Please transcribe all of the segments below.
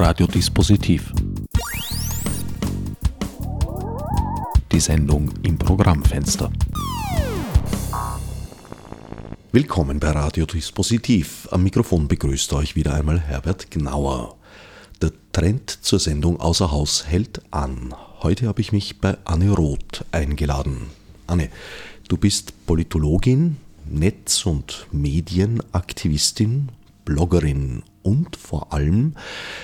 Radiodispositiv. Die Sendung im Programmfenster. Willkommen bei Radiodispositiv. Am Mikrofon begrüßt euch wieder einmal Herbert Gnauer. Der Trend zur Sendung Außer Haus hält an. Heute habe ich mich bei Anne Roth eingeladen. Anne, du bist Politologin, Netz- und Medienaktivistin, Bloggerin und vor allem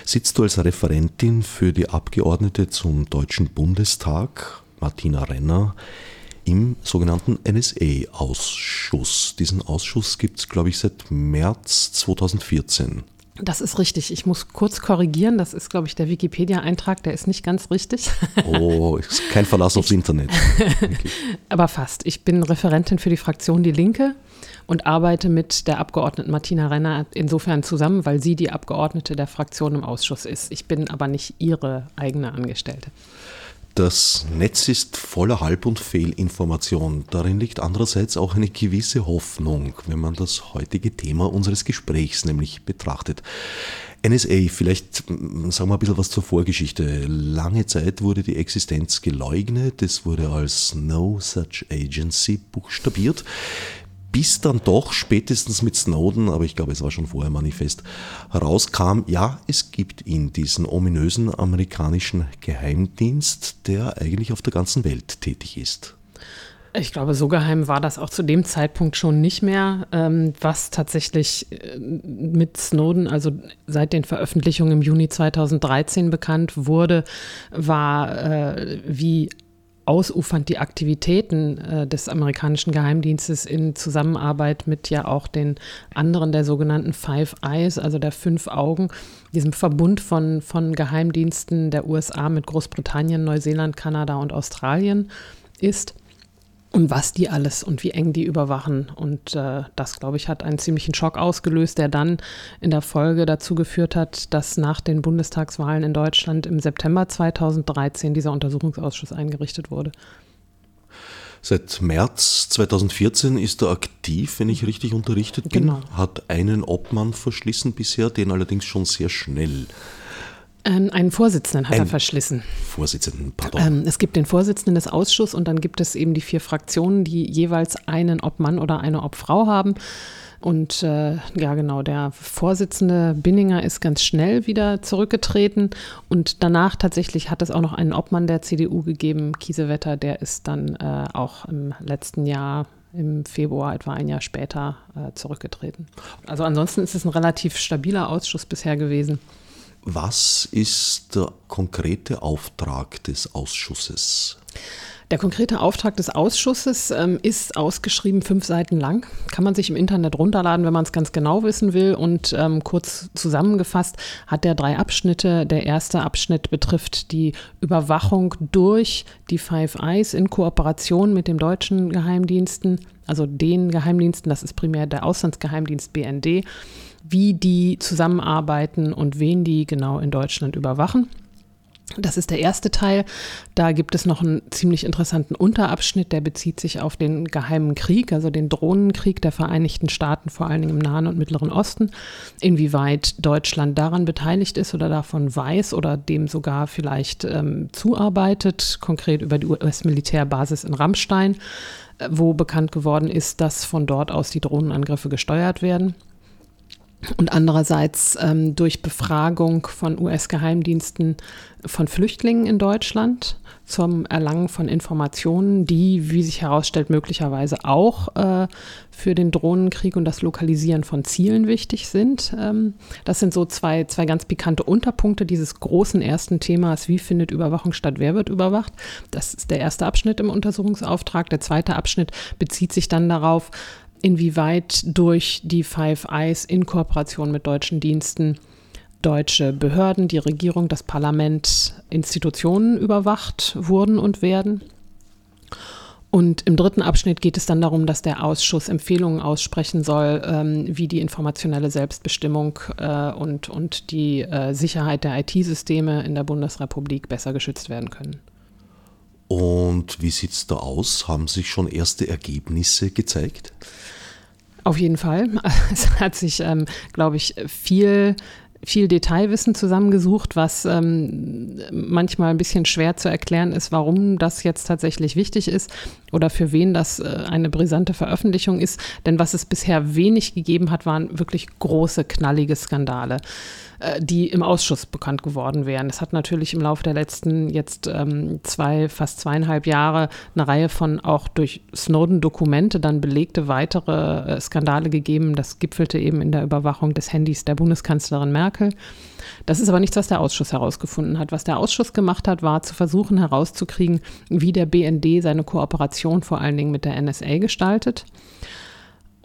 sitzt du als Referentin für die Abgeordnete zum Deutschen Bundestag, Martina Renner, im sogenannten NSA-Ausschuss. Diesen Ausschuss gibt es, glaube ich, seit März 2014. Das ist richtig. Ich muss kurz korrigieren. Das ist, glaube ich, der Wikipedia-Eintrag. Der ist nicht ganz richtig. Oh, ist kein Verlass aufs Internet. Okay. Aber fast. Ich bin Referentin für die Fraktion Die Linke und arbeite mit der Abgeordneten Martina Renner insofern zusammen, weil sie die Abgeordnete der Fraktion im Ausschuss ist. Ich bin aber nicht ihre eigene Angestellte. Das Netz ist voller Halb- und Fehlinformation. Darin liegt andererseits auch eine gewisse Hoffnung, wenn man das heutige Thema unseres Gesprächs nämlich betrachtet. NSA, vielleicht mm, sagen wir ein bisschen was zur Vorgeschichte. Lange Zeit wurde die Existenz geleugnet, es wurde als No Such Agency buchstabiert bis dann doch spätestens mit Snowden, aber ich glaube, es war schon vorher manifest, herauskam, ja, es gibt ihn, diesen ominösen amerikanischen Geheimdienst, der eigentlich auf der ganzen Welt tätig ist. Ich glaube, so geheim war das auch zu dem Zeitpunkt schon nicht mehr. Ähm, was tatsächlich äh, mit Snowden, also seit den Veröffentlichungen im Juni 2013 bekannt wurde, war, äh, wie ausufernd die Aktivitäten äh, des amerikanischen Geheimdienstes in Zusammenarbeit mit ja auch den anderen der sogenannten Five Eyes, also der fünf Augen, diesem Verbund von, von Geheimdiensten der USA mit Großbritannien, Neuseeland, Kanada und Australien ist und was die alles und wie eng die überwachen. Und äh, das, glaube ich, hat einen ziemlichen Schock ausgelöst, der dann in der Folge dazu geführt hat, dass nach den Bundestagswahlen in Deutschland im September 2013 dieser Untersuchungsausschuss eingerichtet wurde. Seit März 2014 ist er aktiv, wenn ich richtig unterrichtet bin. Genau. Hat einen Obmann verschlissen bisher, den allerdings schon sehr schnell. Ähm, einen Vorsitzenden hat Ein er verschlissen. Vorsitzenden, pardon. Ähm, es gibt den Vorsitzenden des Ausschusses und dann gibt es eben die vier Fraktionen, die jeweils einen Obmann oder eine Obfrau haben. Und äh, ja, genau, der Vorsitzende Binninger ist ganz schnell wieder zurückgetreten. Und danach tatsächlich hat es auch noch einen Obmann der CDU gegeben, Kiesewetter, der ist dann äh, auch im letzten Jahr im Februar, etwa ein Jahr später, äh, zurückgetreten. Also ansonsten ist es ein relativ stabiler Ausschuss bisher gewesen. Was ist der konkrete Auftrag des Ausschusses? Der konkrete Auftrag des Ausschusses ähm, ist ausgeschrieben fünf Seiten lang. Kann man sich im Internet runterladen, wenn man es ganz genau wissen will. Und ähm, kurz zusammengefasst hat der drei Abschnitte. Der erste Abschnitt betrifft die Überwachung durch die Five Eyes in Kooperation mit dem deutschen Geheimdiensten, also den Geheimdiensten, das ist primär der Auslandsgeheimdienst BND wie die zusammenarbeiten und wen die genau in Deutschland überwachen. Das ist der erste Teil. Da gibt es noch einen ziemlich interessanten Unterabschnitt, der bezieht sich auf den geheimen Krieg, also den Drohnenkrieg der Vereinigten Staaten, vor allen Dingen im Nahen und Mittleren Osten. Inwieweit Deutschland daran beteiligt ist oder davon weiß oder dem sogar vielleicht ähm, zuarbeitet, konkret über die US-Militärbasis in Rammstein, äh, wo bekannt geworden ist, dass von dort aus die Drohnenangriffe gesteuert werden und andererseits ähm, durch Befragung von US-Geheimdiensten von Flüchtlingen in Deutschland zum Erlangen von Informationen, die, wie sich herausstellt, möglicherweise auch äh, für den Drohnenkrieg und das Lokalisieren von Zielen wichtig sind. Ähm, das sind so zwei, zwei ganz pikante Unterpunkte dieses großen ersten Themas, wie findet Überwachung statt, wer wird überwacht. Das ist der erste Abschnitt im Untersuchungsauftrag. Der zweite Abschnitt bezieht sich dann darauf, inwieweit durch die Five Eyes in Kooperation mit deutschen Diensten deutsche Behörden, die Regierung, das Parlament, Institutionen überwacht wurden und werden. Und im dritten Abschnitt geht es dann darum, dass der Ausschuss Empfehlungen aussprechen soll, ähm, wie die informationelle Selbstbestimmung äh, und, und die äh, Sicherheit der IT-Systeme in der Bundesrepublik besser geschützt werden können. Und wie sieht es da aus? Haben sich schon erste Ergebnisse gezeigt? Auf jeden Fall. Es hat sich, ähm, glaube ich, viel viel Detailwissen zusammengesucht, was ähm, manchmal ein bisschen schwer zu erklären ist, warum das jetzt tatsächlich wichtig ist oder für wen das äh, eine brisante Veröffentlichung ist. Denn was es bisher wenig gegeben hat, waren wirklich große, knallige Skandale. Äh, die im Ausschuss bekannt geworden wären. Es hat natürlich im Laufe der letzten jetzt ähm, zwei, fast zweieinhalb Jahre eine Reihe von auch durch Snowden-Dokumente dann belegte weitere äh, Skandale gegeben. Das gipfelte eben in der Überwachung des Handys der Bundeskanzlerin Merkel. Das ist aber nichts, was der Ausschuss herausgefunden hat. Was der Ausschuss gemacht hat, war zu versuchen herauszukriegen, wie der BND seine Kooperation vor allen Dingen mit der NSA gestaltet.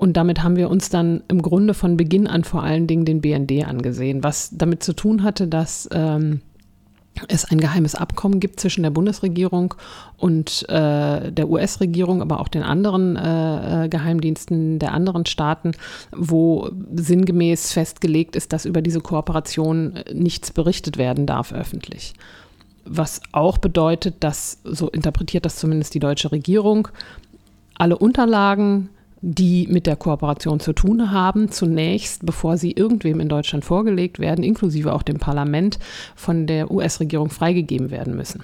Und damit haben wir uns dann im Grunde von Beginn an vor allen Dingen den BND angesehen, was damit zu tun hatte, dass ähm, es ein geheimes Abkommen gibt zwischen der Bundesregierung und äh, der US-Regierung, aber auch den anderen äh, äh, Geheimdiensten der anderen Staaten, wo sinngemäß festgelegt ist, dass über diese Kooperation nichts berichtet werden darf öffentlich. Was auch bedeutet, dass, so interpretiert das zumindest die deutsche Regierung, alle Unterlagen, die mit der Kooperation zu tun haben, zunächst, bevor sie irgendwem in Deutschland vorgelegt werden, inklusive auch dem Parlament, von der US-Regierung freigegeben werden müssen.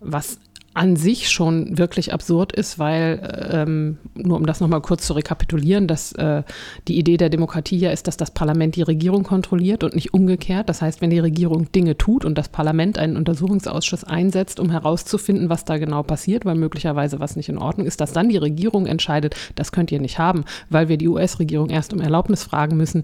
Was an sich schon wirklich absurd ist, weil, ähm, nur um das nochmal kurz zu rekapitulieren, dass äh, die Idee der Demokratie ja ist, dass das Parlament die Regierung kontrolliert und nicht umgekehrt. Das heißt, wenn die Regierung Dinge tut und das Parlament einen Untersuchungsausschuss einsetzt, um herauszufinden, was da genau passiert, weil möglicherweise was nicht in Ordnung ist, dass dann die Regierung entscheidet, das könnt ihr nicht haben, weil wir die US-Regierung erst um Erlaubnis fragen müssen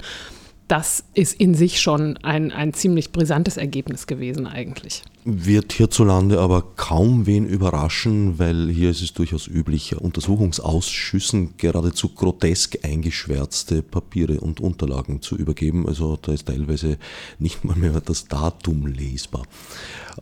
das ist in sich schon ein, ein ziemlich brisantes Ergebnis gewesen eigentlich. Wird hierzulande aber kaum wen überraschen, weil hier ist es durchaus üblich, Untersuchungsausschüssen geradezu grotesk eingeschwärzte Papiere und Unterlagen zu übergeben. Also da ist teilweise nicht mal mehr das Datum lesbar.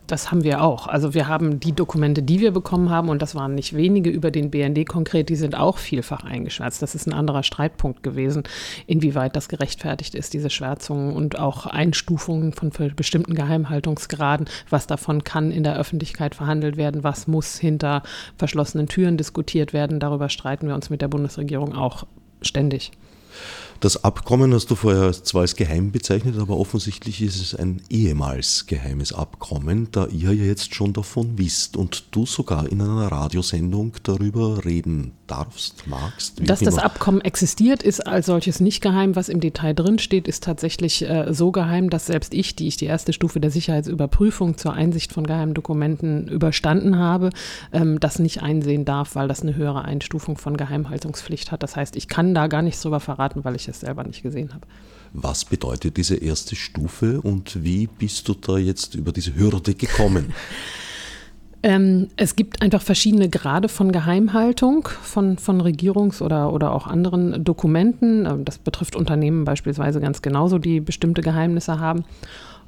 Das haben wir auch. Also wir haben die Dokumente, die wir bekommen haben, und das waren nicht wenige über den BND konkret, die sind auch vielfach eingeschwärzt. Das ist ein anderer Streitpunkt gewesen, inwieweit das gerechtfertigt ist, diese Schwärzungen und auch Einstufungen von bestimmten Geheimhaltungsgraden. Was davon kann in der Öffentlichkeit verhandelt werden, was muss hinter verschlossenen Türen diskutiert werden. Darüber streiten wir uns mit der Bundesregierung auch ständig. Das Abkommen hast du vorher zwar als geheim bezeichnet, aber offensichtlich ist es ein ehemals geheimes Abkommen, da ihr ja jetzt schon davon wisst und du sogar in einer Radiosendung darüber reden darfst, magst. Dass das Abkommen existiert, ist als solches nicht geheim. Was im Detail drinsteht, ist tatsächlich äh, so geheim, dass selbst ich, die ich die erste Stufe der Sicherheitsüberprüfung zur Einsicht von geheimen Dokumenten überstanden habe, ähm, das nicht einsehen darf, weil das eine höhere Einstufung von Geheimhaltungspflicht hat. Das heißt, ich kann da gar nichts drüber verraten, weil ich es selber nicht gesehen habe. Was bedeutet diese erste Stufe und wie bist du da jetzt über diese Hürde gekommen? Ähm, es gibt einfach verschiedene Grade von Geheimhaltung von, von Regierungs- oder, oder auch anderen Dokumenten. Ähm, das betrifft Unternehmen beispielsweise ganz genauso, die bestimmte Geheimnisse haben.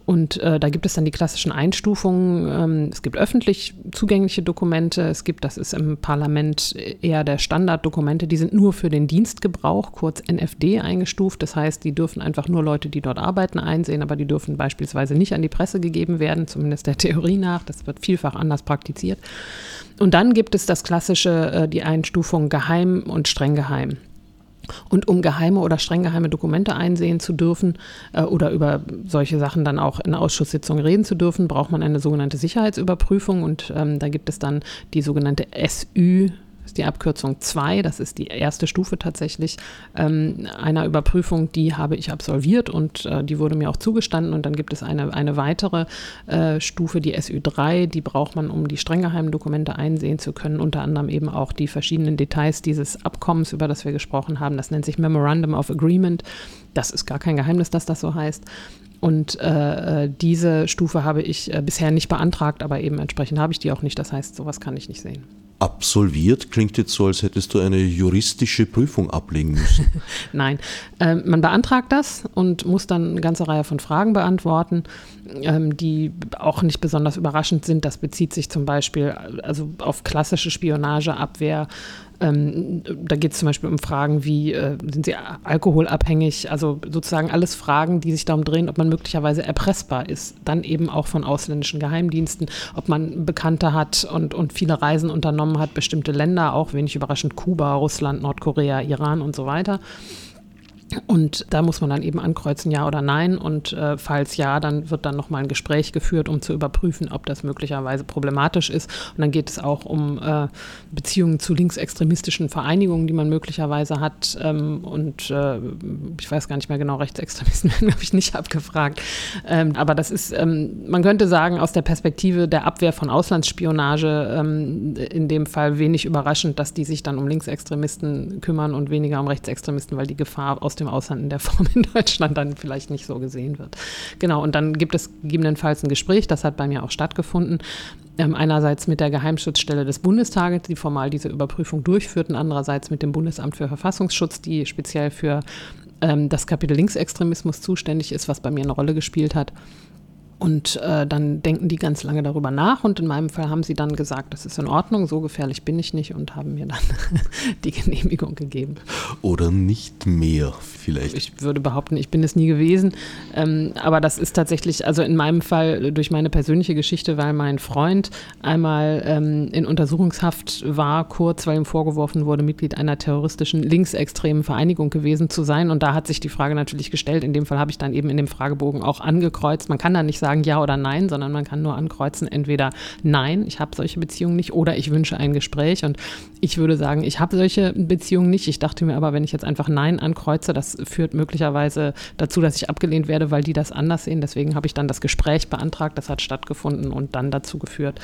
Und äh, da gibt es dann die klassischen Einstufungen. Ähm, es gibt öffentlich zugängliche Dokumente. Es gibt, das ist im Parlament eher der Standarddokumente, die sind nur für den Dienstgebrauch, kurz NFD eingestuft. Das heißt, die dürfen einfach nur Leute, die dort arbeiten, einsehen, aber die dürfen beispielsweise nicht an die Presse gegeben werden, zumindest der Theorie nach. Das wird vielfach anders praktiziert. Und dann gibt es das klassische, äh, die Einstufung geheim und streng geheim. Und um geheime oder streng geheime Dokumente einsehen zu dürfen äh, oder über solche Sachen dann auch in Ausschusssitzungen reden zu dürfen, braucht man eine sogenannte Sicherheitsüberprüfung. Und ähm, da gibt es dann die sogenannte SÜ ist die Abkürzung 2, das ist die erste Stufe tatsächlich ähm, einer Überprüfung, die habe ich absolviert und äh, die wurde mir auch zugestanden. Und dann gibt es eine, eine weitere äh, Stufe, die SÜ3, die braucht man, um die streng geheimen Dokumente einsehen zu können, unter anderem eben auch die verschiedenen Details dieses Abkommens, über das wir gesprochen haben. Das nennt sich Memorandum of Agreement. Das ist gar kein Geheimnis, dass das so heißt. Und äh, äh diese Stufe habe ich äh, bisher nicht beantragt, aber eben entsprechend habe ich die auch nicht. Das heißt, sowas kann ich nicht sehen absolviert? Klingt jetzt so, als hättest du eine juristische Prüfung ablegen müssen. Nein, äh, man beantragt das und muss dann eine ganze Reihe von Fragen beantworten, ähm, die auch nicht besonders überraschend sind. Das bezieht sich zum Beispiel also auf klassische Spionageabwehr, ähm, da geht es zum Beispiel um Fragen wie, äh, sind Sie alkoholabhängig? Also sozusagen alles Fragen, die sich darum drehen, ob man möglicherweise erpressbar ist. Dann eben auch von ausländischen Geheimdiensten, ob man Bekannte hat und, und viele Reisen unternommen hat, bestimmte Länder, auch wenig überraschend Kuba, Russland, Nordkorea, Iran und so weiter. Und da muss man dann eben ankreuzen, ja oder nein. Und äh, falls ja, dann wird dann nochmal ein Gespräch geführt, um zu überprüfen, ob das möglicherweise problematisch ist. Und dann geht es auch um äh, Beziehungen zu linksextremistischen Vereinigungen, die man möglicherweise hat. Ähm, und äh, ich weiß gar nicht mehr genau, Rechtsextremisten werden, glaube ich, nicht abgefragt. Ähm, aber das ist, ähm, man könnte sagen, aus der Perspektive der Abwehr von Auslandsspionage ähm, in dem Fall wenig überraschend, dass die sich dann um Linksextremisten kümmern und weniger um Rechtsextremisten, weil die Gefahr aus dem Ausland in der Form in Deutschland dann vielleicht nicht so gesehen wird. Genau, und dann gibt es gegebenenfalls ein Gespräch, das hat bei mir auch stattgefunden. Ähm, einerseits mit der Geheimschutzstelle des Bundestages, die formal diese Überprüfung durchführt, und andererseits mit dem Bundesamt für Verfassungsschutz, die speziell für ähm, das Kapitel Linksextremismus zuständig ist, was bei mir eine Rolle gespielt hat. Und äh, dann denken die ganz lange darüber nach und in meinem Fall haben sie dann gesagt, das ist in Ordnung, so gefährlich bin ich nicht und haben mir dann die Genehmigung gegeben. Oder nicht mehr vielleicht. Ich würde behaupten, ich bin es nie gewesen. Ähm, aber das ist tatsächlich, also in meinem Fall durch meine persönliche Geschichte, weil mein Freund einmal ähm, in Untersuchungshaft war, kurz, weil ihm vorgeworfen wurde, Mitglied einer terroristischen linksextremen Vereinigung gewesen zu sein. Und da hat sich die Frage natürlich gestellt. In dem Fall habe ich dann eben in dem Fragebogen auch angekreuzt. Man kann da nicht sagen, sagen ja oder nein, sondern man kann nur ankreuzen, entweder nein, ich habe solche Beziehungen nicht oder ich wünsche ein Gespräch. Und ich würde sagen, ich habe solche Beziehungen nicht. Ich dachte mir aber, wenn ich jetzt einfach nein ankreuze, das führt möglicherweise dazu, dass ich abgelehnt werde, weil die das anders sehen. Deswegen habe ich dann das Gespräch beantragt, das hat stattgefunden und dann dazu geführt,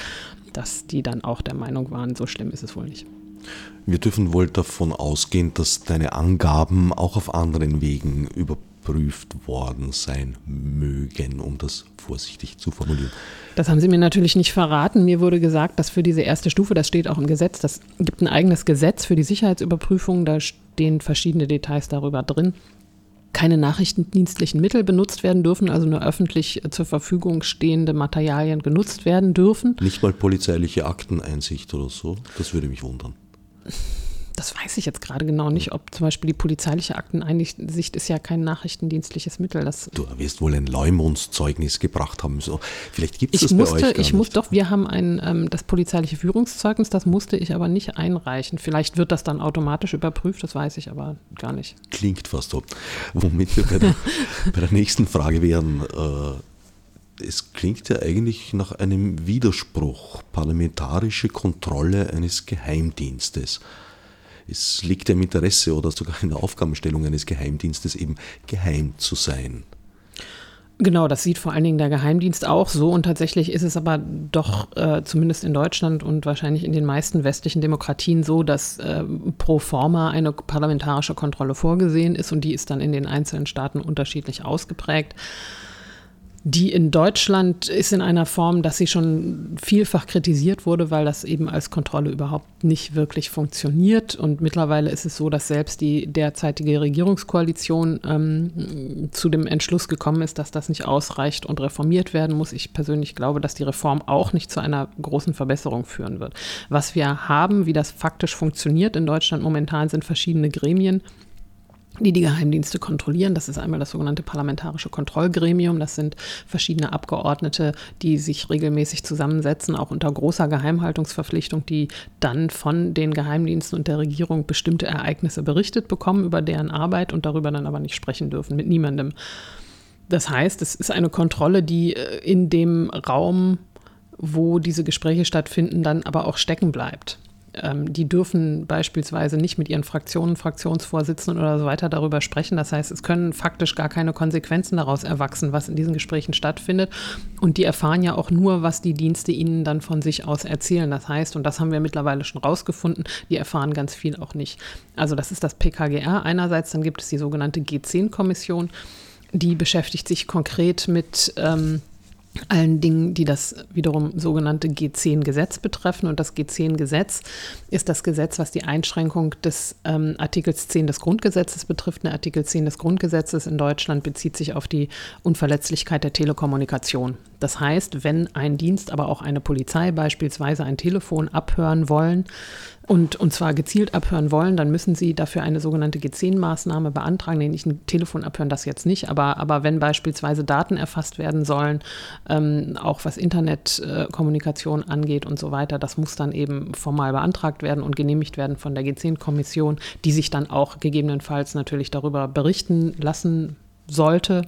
dass die dann auch der Meinung waren, so schlimm ist es wohl nicht. Wir dürfen wohl davon ausgehen, dass deine Angaben auch auf anderen Wegen überprüft geprüft worden sein mögen, um das vorsichtig zu formulieren. Das haben Sie mir natürlich nicht verraten. Mir wurde gesagt, dass für diese erste Stufe, das steht auch im Gesetz, das gibt ein eigenes Gesetz für die Sicherheitsüberprüfung, da stehen verschiedene Details darüber drin keine nachrichtendienstlichen Mittel benutzt werden dürfen, also nur öffentlich zur Verfügung stehende Materialien genutzt werden dürfen. Nicht mal polizeiliche Akteneinsicht oder so, das würde mich wundern das weiß ich jetzt gerade genau nicht, ob zum Beispiel die polizeiliche Akteneinsicht ist ja kein nachrichtendienstliches Mittel. Das du wirst wohl ein Leumundszeugnis gebracht haben. So, vielleicht gibt es das musste, bei euch gar Ich nicht. muss doch, wir haben ein, ähm, das polizeiliche Führungszeugnis, das musste ich aber nicht einreichen. Vielleicht wird das dann automatisch überprüft, das weiß ich aber gar nicht. Klingt fast so. Womit wir bei der, bei der nächsten Frage wären, äh, es klingt ja eigentlich nach einem Widerspruch, parlamentarische Kontrolle eines Geheimdienstes es liegt im Interesse oder sogar in der Aufgabenstellung eines Geheimdienstes eben geheim zu sein. Genau, das sieht vor allen Dingen der Geheimdienst auch so und tatsächlich ist es aber doch äh, zumindest in Deutschland und wahrscheinlich in den meisten westlichen Demokratien so, dass äh, pro forma eine parlamentarische Kontrolle vorgesehen ist und die ist dann in den einzelnen Staaten unterschiedlich ausgeprägt. Die in Deutschland ist in einer Form, dass sie schon vielfach kritisiert wurde, weil das eben als Kontrolle überhaupt nicht wirklich funktioniert. Und mittlerweile ist es so, dass selbst die derzeitige Regierungskoalition ähm, zu dem Entschluss gekommen ist, dass das nicht ausreicht und reformiert werden muss. Ich persönlich glaube, dass die Reform auch nicht zu einer großen Verbesserung führen wird. Was wir haben, wie das faktisch funktioniert in Deutschland momentan, sind verschiedene Gremien, die die Geheimdienste kontrollieren. Das ist einmal das sogenannte Parlamentarische Kontrollgremium. Das sind verschiedene Abgeordnete, die sich regelmäßig zusammensetzen, auch unter großer Geheimhaltungsverpflichtung, die dann von den Geheimdiensten und der Regierung bestimmte Ereignisse berichtet bekommen über deren Arbeit und darüber dann aber nicht sprechen dürfen mit niemandem. Das heißt, es ist eine Kontrolle, die äh, in dem Raum, wo diese Gespräche stattfinden, dann aber auch stecken bleibt ähm, die dürfen beispielsweise nicht mit ihren Fraktionen, Fraktionsvorsitzenden oder so weiter darüber sprechen. Das heißt, es können faktisch gar keine Konsequenzen daraus erwachsen, was in diesen Gesprächen stattfindet. Und die erfahren ja auch nur, was die Dienste ihnen dann von sich aus erzählen. Das heißt, und das haben wir mittlerweile schon rausgefunden, die erfahren ganz viel auch nicht. Also das ist das PKGR einerseits, dann gibt es die sogenannte G10-Kommission, die beschäftigt sich konkret mit ähm, allen Dingen, die das wiederum sogenannte G10-Gesetz betreffen. Und das G10-Gesetz ist das Gesetz, was die Einschränkung des ähm, Artikels 10 des Grundgesetzes betrifft. Der Artikel 10 des Grundgesetzes in Deutschland bezieht sich auf die Unverletzlichkeit der Telekommunikation. Das heißt, wenn ein Dienst, aber auch eine Polizei beispielsweise ein Telefon abhören wollen, und, und zwar gezielt abhören wollen, dann müssen Sie dafür eine sogenannte G10-Maßnahme beantragen. Nee, nicht ein Telefon abhören, das jetzt nicht, aber, aber wenn beispielsweise Daten erfasst werden sollen ähm, auch was Internetkommunikation äh, angeht und so weiter. Das muss dann eben formal beantragt werden und genehmigt werden von der G10-Kommission, die sich dann auch gegebenenfalls natürlich darüber berichten lassen sollte,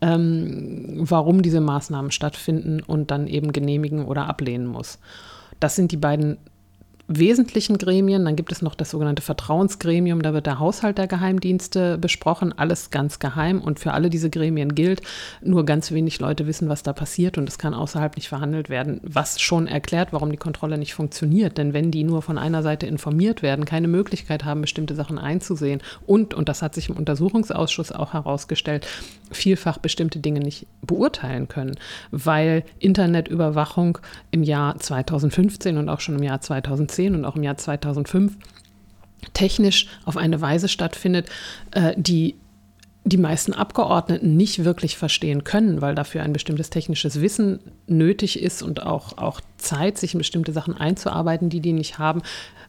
ähm, warum diese Maßnahmen stattfinden und dann eben genehmigen oder ablehnen muss. Das sind die beiden wesentlichen Gremien. Dann gibt es noch das sogenannte Vertrauensgremium, da wird der Haushalt der Geheimdienste besprochen, alles ganz geheim. Und für alle diese Gremien gilt, nur ganz wenig Leute wissen, was da passiert. Und es kann außerhalb nicht verhandelt werden, was schon erklärt, warum die Kontrolle nicht funktioniert. Denn wenn die nur von einer Seite informiert werden, keine Möglichkeit haben, bestimmte Sachen einzusehen. Und, und das hat sich im Untersuchungsausschuss auch herausgestellt, vielfach bestimmte Dinge nicht beurteilen können, weil Internetüberwachung im Jahr 2015 und auch schon im Jahr 2010 und auch im Jahr 2005 technisch auf eine Weise stattfindet, äh, die die meisten Abgeordneten nicht wirklich verstehen können, weil dafür ein bestimmtes technisches Wissen nötig ist und auch, auch Zeit, sich in bestimmte Sachen einzuarbeiten, die die nicht haben,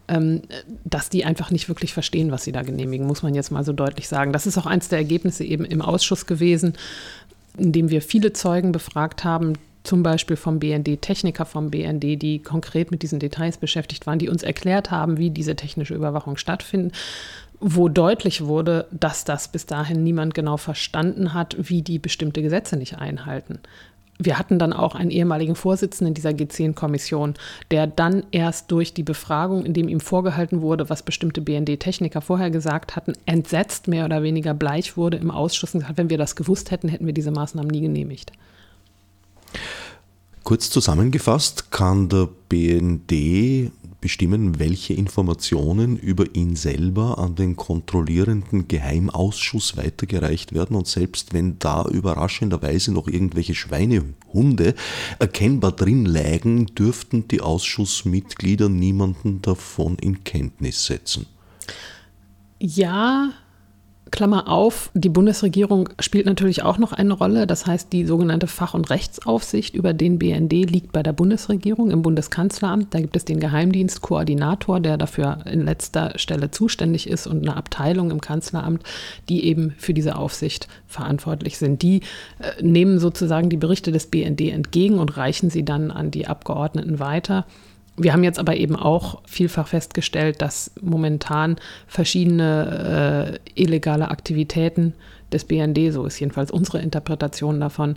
ähm, dass die einfach nicht wirklich verstehen, was sie da genehmigen, muss man jetzt mal so deutlich sagen. Das ist auch eines der Ergebnisse eben im Ausschuss gewesen, in dem wir viele Zeugen befragt haben, zum Beispiel vom BND, Techniker vom BND, die konkret mit diesen Details beschäftigt waren, die uns erklärt haben, wie diese technische Überwachung stattfindet, wo deutlich wurde, dass das bis dahin niemand genau verstanden hat, wie die bestimmte Gesetze nicht einhalten wir hatten dann auch einen ehemaligen Vorsitzenden dieser G10-Kommission, der dann erst durch die Befragung, in dem ihm vorgehalten wurde, was bestimmte BND-Techniker vorher gesagt hatten, entsetzt mehr oder weniger bleich wurde im Ausschuss und gesagt, wenn wir das gewusst hätten, hätten wir diese Maßnahmen nie genehmigt. Kurz zusammengefasst kann der BND bestimmen, welche Informationen über ihn selber an den kontrollierenden Geheimausschuss weitergereicht werden. Und selbst wenn da überraschenderweise noch irgendwelche Schweinehunde erkennbar drin lägen, dürften die Ausschussmitglieder niemanden davon in Kenntnis setzen. Ja, Klammer auf, die Bundesregierung spielt natürlich auch noch eine Rolle. Das heißt, die sogenannte Fach- und Rechtsaufsicht über den BND liegt bei der Bundesregierung im Bundeskanzleramt. Da gibt es den Geheimdienstkoordinator, der dafür in letzter Stelle zuständig ist und eine Abteilung im Kanzleramt, die eben für diese Aufsicht verantwortlich sind. Die äh, nehmen sozusagen die Berichte des BND entgegen und reichen sie dann an die Abgeordneten weiter. Wir haben jetzt aber eben auch vielfach festgestellt, dass momentan verschiedene äh, illegale Aktivitäten des BND, so ist jedenfalls unsere Interpretation davon,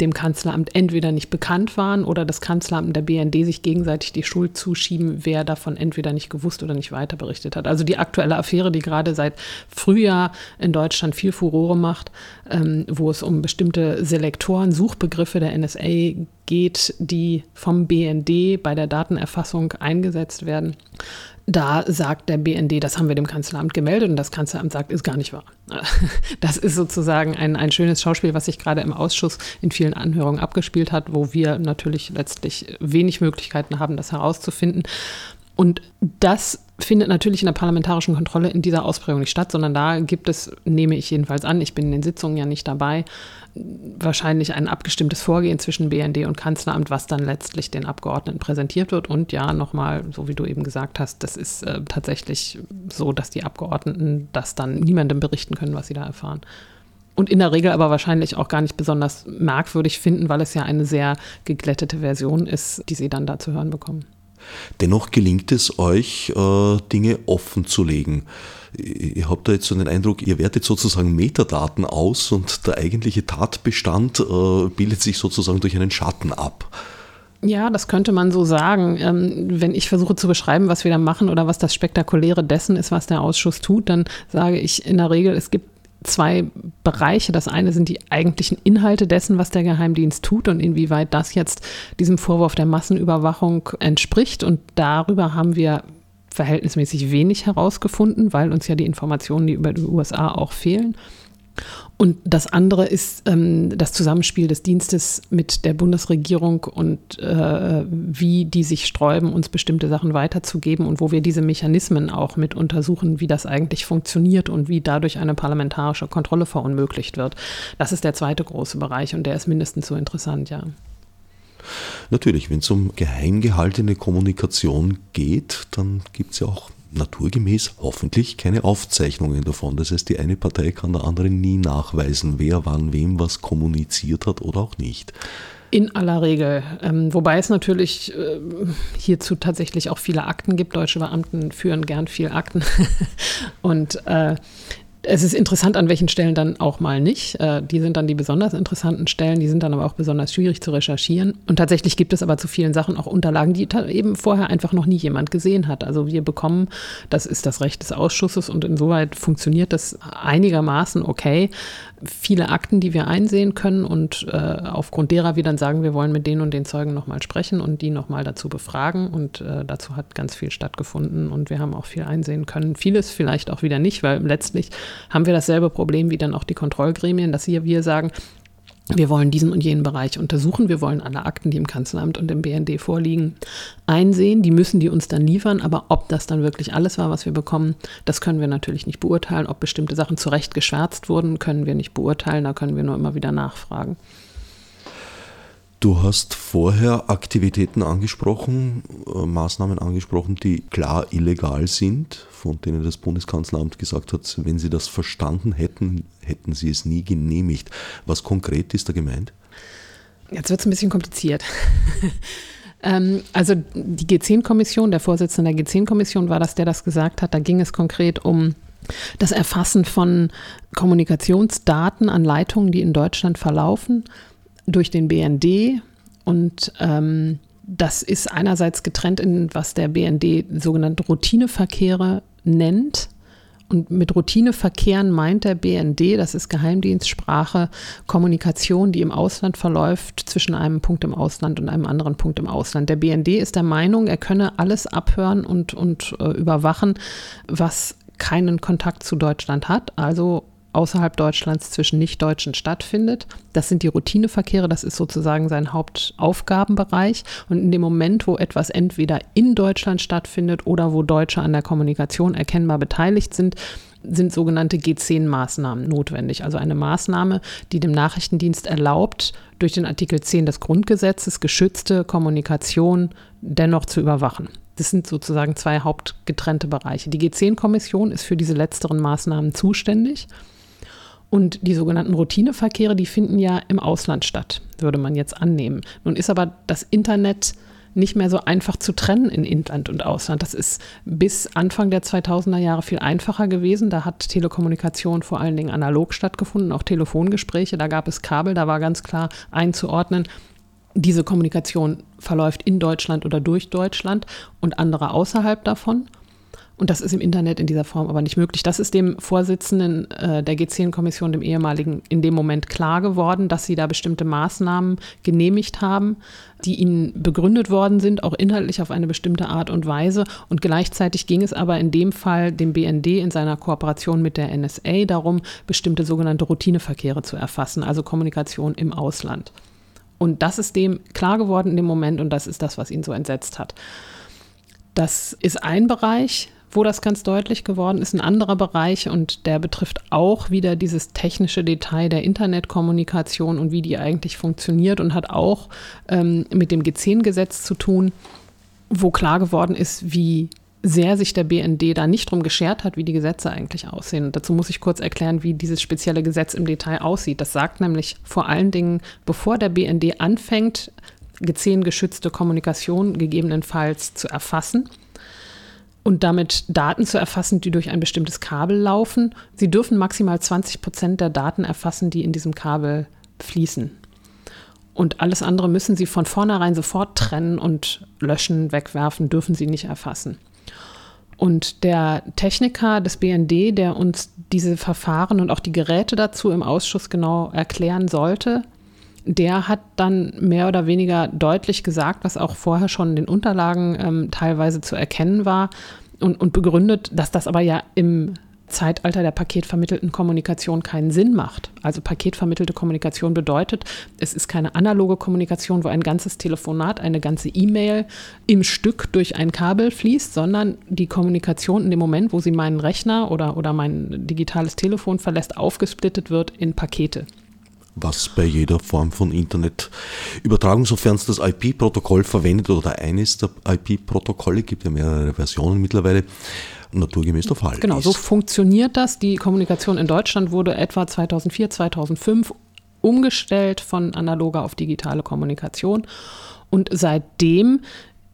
dem Kanzleramt entweder nicht bekannt waren oder das Kanzleramt und der BND sich gegenseitig die Schuld zuschieben, wer davon entweder nicht gewusst oder nicht weiter berichtet hat. Also die aktuelle Affäre, die gerade seit Frühjahr in Deutschland viel Furore macht, ähm, wo es um bestimmte Selektoren, Suchbegriffe der NSA geht, die vom BND bei der Datenerfassung eingesetzt werden da sagt der BND, das haben wir dem Kanzleramt gemeldet und das Kanzleramt sagt, ist gar nicht wahr. Das ist sozusagen ein, ein schönes Schauspiel, was sich gerade im Ausschuss in vielen Anhörungen abgespielt hat, wo wir natürlich letztlich wenig Möglichkeiten haben, das herauszufinden. Und das findet natürlich in der parlamentarischen Kontrolle in dieser Ausprägung nicht statt, sondern da gibt es, nehme ich jedenfalls an, ich bin in den Sitzungen ja nicht dabei, wahrscheinlich ein abgestimmtes Vorgehen zwischen BND und Kanzleramt, was dann letztlich den Abgeordneten präsentiert wird. Und ja, nochmal, so wie du eben gesagt hast, das ist äh, tatsächlich so, dass die Abgeordneten das dann niemandem berichten können, was sie da erfahren. Und in der Regel aber wahrscheinlich auch gar nicht besonders merkwürdig finden, weil es ja eine sehr geglättete Version ist, die sie dann da zu hören bekommen. Dennoch gelingt es euch, äh, Dinge offen zu legen. Ihr habt da jetzt so den Eindruck, ihr wertet sozusagen Metadaten aus und der eigentliche Tatbestand äh, bildet sich sozusagen durch einen Schatten ab. Ja, das könnte man so sagen. Ähm, wenn ich versuche zu beschreiben, was wir da machen oder was das Spektakuläre dessen ist, was der Ausschuss tut, dann sage ich in der Regel, es gibt zwei Bereiche. Das eine sind die eigentlichen Inhalte dessen, was der Geheimdienst tut und inwieweit das jetzt diesem Vorwurf der Massenüberwachung entspricht. Und darüber haben wir verhältnismäßig wenig herausgefunden, weil uns ja die Informationen, die über die USA auch fehlen. Und das andere ist ähm, das Zusammenspiel des Dienstes mit der Bundesregierung und äh, wie die sich sträuben, uns bestimmte Sachen weiterzugeben und wo wir diese Mechanismen auch mit untersuchen, wie das eigentlich funktioniert und wie dadurch eine parlamentarische Kontrolle verunmöglicht wird. Das ist der zweite große Bereich und der ist mindestens so interessant, ja. Natürlich, wenn es um geheim gehaltene Kommunikation geht, dann gibt es ja auch naturgemäß hoffentlich keine Aufzeichnungen davon. Das heißt, die eine Partei kann der anderen nie nachweisen, wer wann wem was kommuniziert hat oder auch nicht. In aller Regel. Ähm, wobei es natürlich äh, hierzu tatsächlich auch viele Akten gibt. Deutsche Beamten führen gern viel Akten. Und äh, es ist interessant, an welchen Stellen dann auch mal nicht. Äh, die sind dann die besonders interessanten Stellen, die sind dann aber auch besonders schwierig zu recherchieren. Und tatsächlich gibt es aber zu vielen Sachen auch Unterlagen, die eben vorher einfach noch nie jemand gesehen hat. Also wir bekommen, das ist das Recht des Ausschusses und insoweit funktioniert das einigermaßen okay viele Akten, die wir einsehen können und äh, aufgrund derer wir dann sagen, wir wollen mit denen und den Zeugen nochmal sprechen und die nochmal dazu befragen. Und äh, dazu hat ganz viel stattgefunden und wir haben auch viel einsehen können. Vieles vielleicht auch wieder nicht, weil letztlich haben wir dasselbe Problem wie dann auch die Kontrollgremien, dass hier wir sagen, wir wollen diesen und jenen Bereich untersuchen. Wir wollen alle Akten, die im Kanzleramt und im BND vorliegen, einsehen. Die müssen die uns dann liefern. Aber ob das dann wirklich alles war, was wir bekommen, das können wir natürlich nicht beurteilen. Ob bestimmte Sachen zurecht geschwärzt wurden, können wir nicht beurteilen. Da können wir nur immer wieder nachfragen. Du hast vorher Aktivitäten angesprochen, äh, Maßnahmen angesprochen, die klar illegal sind, von denen das Bundeskanzleramt gesagt hat, wenn sie das verstanden hätten, hätten sie es nie genehmigt. Was konkret ist da gemeint? Jetzt wird es ein bisschen kompliziert. ähm, also die G10-Kommission, der Vorsitzende der G10-Kommission war das, der das gesagt hat. Da ging es konkret um das Erfassen von Kommunikationsdaten an Leitungen, die in Deutschland verlaufen durch den BND und ähm, das ist einerseits getrennt in, was der BND sogenannte Routineverkehre nennt. Und mit Routineverkehren meint der BND, das ist Geheimdienstsprache, Kommunikation, die im Ausland verläuft zwischen einem Punkt im Ausland und einem anderen Punkt im Ausland. Der BND ist der Meinung, er könne alles abhören und, und äh, überwachen, was keinen Kontakt zu Deutschland hat, also außerhalb Deutschlands zwischen Nichtdeutschen stattfindet. Das sind die Routineverkehre, das ist sozusagen sein Hauptaufgabenbereich. Und in dem Moment, wo etwas entweder in Deutschland stattfindet oder wo Deutsche an der Kommunikation erkennbar beteiligt sind, sind sogenannte G10-Maßnahmen notwendig. Also eine Maßnahme, die dem Nachrichtendienst erlaubt, durch den Artikel 10 des Grundgesetzes geschützte Kommunikation dennoch zu überwachen. Das sind sozusagen zwei hauptgetrennte Bereiche. Die G10-Kommission ist für diese letzteren Maßnahmen zuständig. Und die sogenannten Routineverkehre, die finden ja im Ausland statt, würde man jetzt annehmen. Nun ist aber das Internet nicht mehr so einfach zu trennen in Inland und Ausland. Das ist bis Anfang der 2000er Jahre viel einfacher gewesen. Da hat Telekommunikation vor allen Dingen analog stattgefunden, auch Telefongespräche. Da gab es Kabel, da war ganz klar einzuordnen, diese Kommunikation verläuft in Deutschland oder durch Deutschland und andere außerhalb davon. Und das ist im Internet in dieser Form aber nicht möglich. Das ist dem Vorsitzenden äh, der G10-Kommission, dem ehemaligen, in dem Moment klar geworden, dass sie da bestimmte Maßnahmen genehmigt haben, die ihnen begründet worden sind, auch inhaltlich auf eine bestimmte Art und Weise. Und gleichzeitig ging es aber in dem Fall dem BND in seiner Kooperation mit der NSA darum, bestimmte sogenannte Routineverkehre zu erfassen, also Kommunikation im Ausland. Und das ist dem klar geworden in dem Moment und das ist das, was ihn so entsetzt hat. Das ist ein Bereich, wo das ganz deutlich geworden ist. Ein anderer Bereich und der betrifft auch wieder dieses technische Detail der Internetkommunikation und wie die eigentlich funktioniert und hat auch ähm, mit dem G10-Gesetz zu tun, wo klar geworden ist, wie sehr sich der BND da nicht drum geschert hat, wie die Gesetze eigentlich aussehen. Und dazu muss ich kurz erklären, wie dieses spezielle Gesetz im Detail aussieht. Das sagt nämlich vor allen Dingen, bevor der BND anfängt, G10 geschützte Kommunikation gegebenenfalls zu erfassen, und damit Daten zu erfassen, die durch ein bestimmtes Kabel laufen. Sie dürfen maximal 20 Prozent der Daten erfassen, die in diesem Kabel fließen. Und alles andere müssen Sie von vornherein sofort trennen und löschen, wegwerfen, dürfen Sie nicht erfassen. Und der Techniker des BND, der uns diese Verfahren und auch die Geräte dazu im Ausschuss genau erklären sollte, der hat dann mehr oder weniger deutlich gesagt, was auch vorher schon in den Unterlagen ähm, teilweise zu erkennen war und, und begründet, dass das aber ja im Zeitalter der paketvermittelten Kommunikation keinen Sinn macht. Also paketvermittelte Kommunikation bedeutet, es ist keine analoge Kommunikation, wo ein ganzes Telefonat, eine ganze E-Mail im Stück durch ein Kabel fließt, sondern die Kommunikation in dem Moment, wo sie meinen Rechner oder, oder mein digitales Telefon verlässt, aufgesplittet wird in Pakete. Was bei jeder Form von Internetübertragung, sofern es das IP-Protokoll verwendet oder eines der IP-Protokolle, gibt ja mehrere Versionen mittlerweile, naturgemäß der Fall genau, ist. Genau, so funktioniert das. Die Kommunikation in Deutschland wurde etwa 2004, 2005 umgestellt von analoger auf digitale Kommunikation. Und seitdem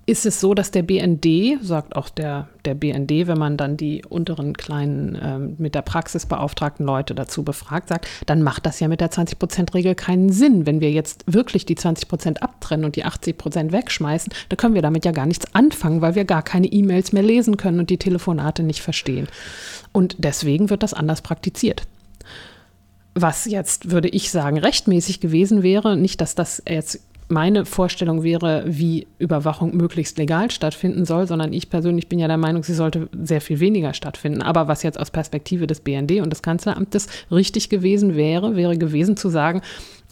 ist es so, dass der BND, sagt auch der, der BND, wenn man dann die unteren kleinen äh, mit der Praxis beauftragten Leute dazu befragt, sagt, dann macht das ja mit der 20-Prozent-Regel keinen Sinn. Wenn wir jetzt wirklich die 20 Prozent abtrennen und die 80 Prozent wegschmeißen, dann können wir damit ja gar nichts anfangen, weil wir gar keine E-Mails mehr lesen können und die Telefonate nicht verstehen. Und deswegen wird das anders praktiziert was jetzt, würde ich sagen, rechtmäßig gewesen wäre. Nicht, dass das jetzt meine Vorstellung wäre, wie Überwachung möglichst legal stattfinden soll, sondern ich persönlich bin ja der Meinung, sie sollte sehr viel weniger stattfinden. Aber was jetzt aus Perspektive des BND und des Kanzleramtes richtig gewesen wäre, wäre gewesen zu sagen,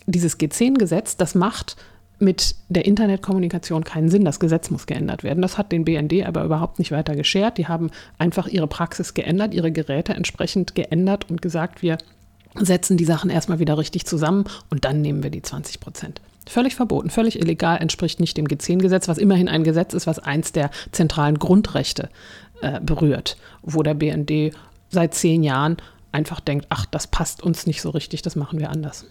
dieses G10-Gesetz, das macht mit der Internetkommunikation keinen Sinn. Das Gesetz muss geändert werden. Das hat den BND aber überhaupt nicht weiter geschert. Die haben einfach ihre Praxis geändert, ihre Geräte entsprechend geändert und gesagt, wir setzen die Sachen erstmal wieder richtig zusammen und dann nehmen wir die 20 Prozent. Völlig verboten, völlig illegal, entspricht nicht dem G10-Gesetz, was immerhin ein Gesetz ist, was eins der zentralen Grundrechte äh, berührt, wo der BND seit zehn Jahren einfach denkt, ach, das passt uns nicht so richtig, das machen wir anders.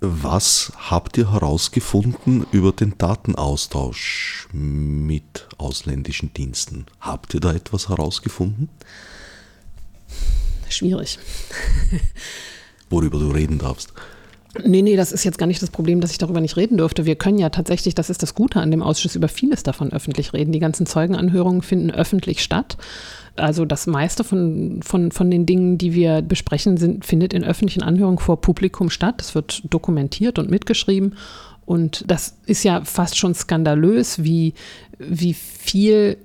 Was habt ihr herausgefunden über den Datenaustausch mit ausländischen Diensten? Habt ihr da etwas herausgefunden? Schwierig. Worüber du reden darfst. Nee, nee, das ist jetzt gar nicht das Problem, dass ich darüber nicht reden dürfte. Wir können ja tatsächlich, das ist das Gute an dem Ausschuss, über vieles davon öffentlich reden. Die ganzen Zeugenanhörungen finden öffentlich statt. Also das meiste von, von, von den Dingen, die wir besprechen, sind, findet in öffentlichen Anhörungen vor Publikum statt. Das wird dokumentiert und mitgeschrieben. Und das ist ja fast schon skandalös, wie, wie viel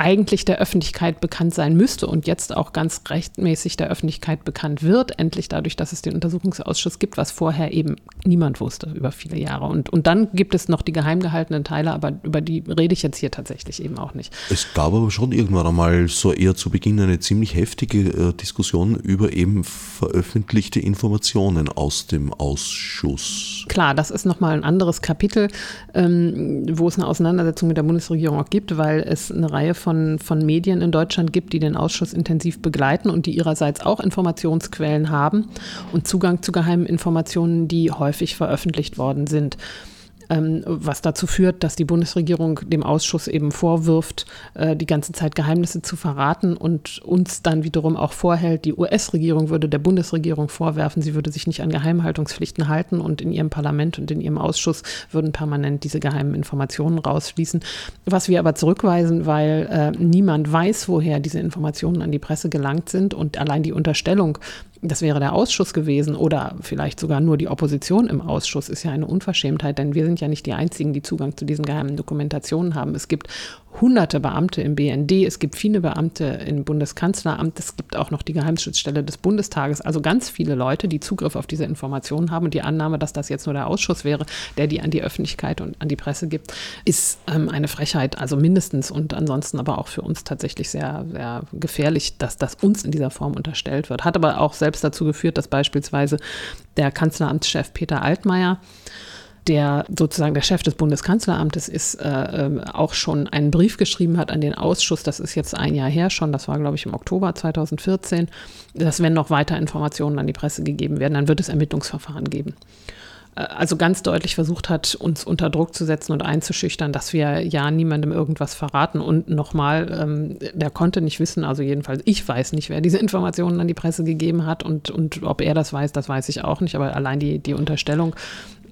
eigentlich der Öffentlichkeit bekannt sein müsste und jetzt auch ganz rechtmäßig der Öffentlichkeit bekannt wird, endlich dadurch, dass es den Untersuchungsausschuss gibt, was vorher eben niemand wusste über viele Jahre. Und, und dann gibt es noch die geheim gehaltenen Teile, aber über die rede ich jetzt hier tatsächlich eben auch nicht. Es gab aber schon irgendwann einmal so eher zu Beginn eine ziemlich heftige äh, Diskussion über eben veröffentlichte Informationen aus dem Ausschuss. Klar, das ist nochmal ein anderes Kapitel, ähm, wo es eine Auseinandersetzung mit der Bundesregierung auch gibt, weil es eine Reihe von von, von Medien in Deutschland gibt, die den Ausschuss intensiv begleiten und die ihrerseits auch Informationsquellen haben und Zugang zu geheimen Informationen, die häufig veröffentlicht worden sind. Ähm, was dazu führt, dass die Bundesregierung dem Ausschuss eben vorwirft, äh, die ganze Zeit Geheimnisse zu verraten und uns dann wiederum auch vorhält, die US-Regierung würde der Bundesregierung vorwerfen, sie würde sich nicht an Geheimhaltungspflichten halten und in ihrem Parlament und in ihrem Ausschuss würden permanent diese geheimen Informationen rausfließen. Was wir aber zurückweisen, weil äh, niemand weiß, woher diese Informationen an die Presse gelangt sind und allein die Unterstellung, das wäre der Ausschuss gewesen oder vielleicht sogar nur die Opposition im Ausschuss, ist ja eine Unverschämtheit, denn wir sind ja nicht die Einzigen, die Zugang zu diesen geheimen Dokumentationen haben. Es gibt hunderte Beamte im BND, es gibt viele Beamte im Bundeskanzleramt, es gibt auch noch die Geheimschutzstelle des Bundestages, also ganz viele Leute, die Zugriff auf diese Informationen haben. Und die Annahme, dass das jetzt nur der Ausschuss wäre, der die an die Öffentlichkeit und an die Presse gibt, ist ähm, eine Frechheit, also mindestens und ansonsten aber auch für uns tatsächlich sehr, sehr gefährlich, dass das uns in dieser Form unterstellt wird. Hat aber auch selbst dazu geführt, dass beispielsweise der Kanzleramtschef Peter Altmaier der sozusagen der Chef des Bundeskanzleramtes ist, äh, äh, auch schon einen Brief geschrieben hat an den Ausschuss. Das ist jetzt ein Jahr her schon, das war, glaube ich, im Oktober 2014, dass wenn noch weiter Informationen an die Presse gegeben werden, dann wird es Ermittlungsverfahren geben äh, also ganz deutlich versucht hat, uns unter Druck zu setzen und einzuschüchtern, dass wir ja niemandem irgendwas verraten. Und nochmal, ähm, der konnte nicht wissen, also jedenfalls ich weiß nicht, wer diese Informationen an die Presse gegeben hat und, und ob er das weiß, das weiß ich auch nicht. Aber allein die, die Unterstellung,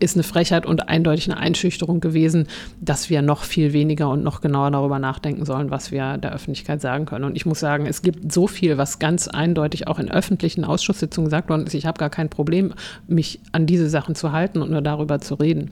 ist eine Frechheit und eindeutig eine Einschüchterung gewesen, dass wir noch viel weniger und noch genauer darüber nachdenken sollen, was wir der Öffentlichkeit sagen können. Und ich muss sagen, es gibt so viel, was ganz eindeutig auch in öffentlichen Ausschusssitzungen gesagt worden ist. Ich habe gar kein Problem, mich an diese Sachen zu halten und nur darüber zu reden.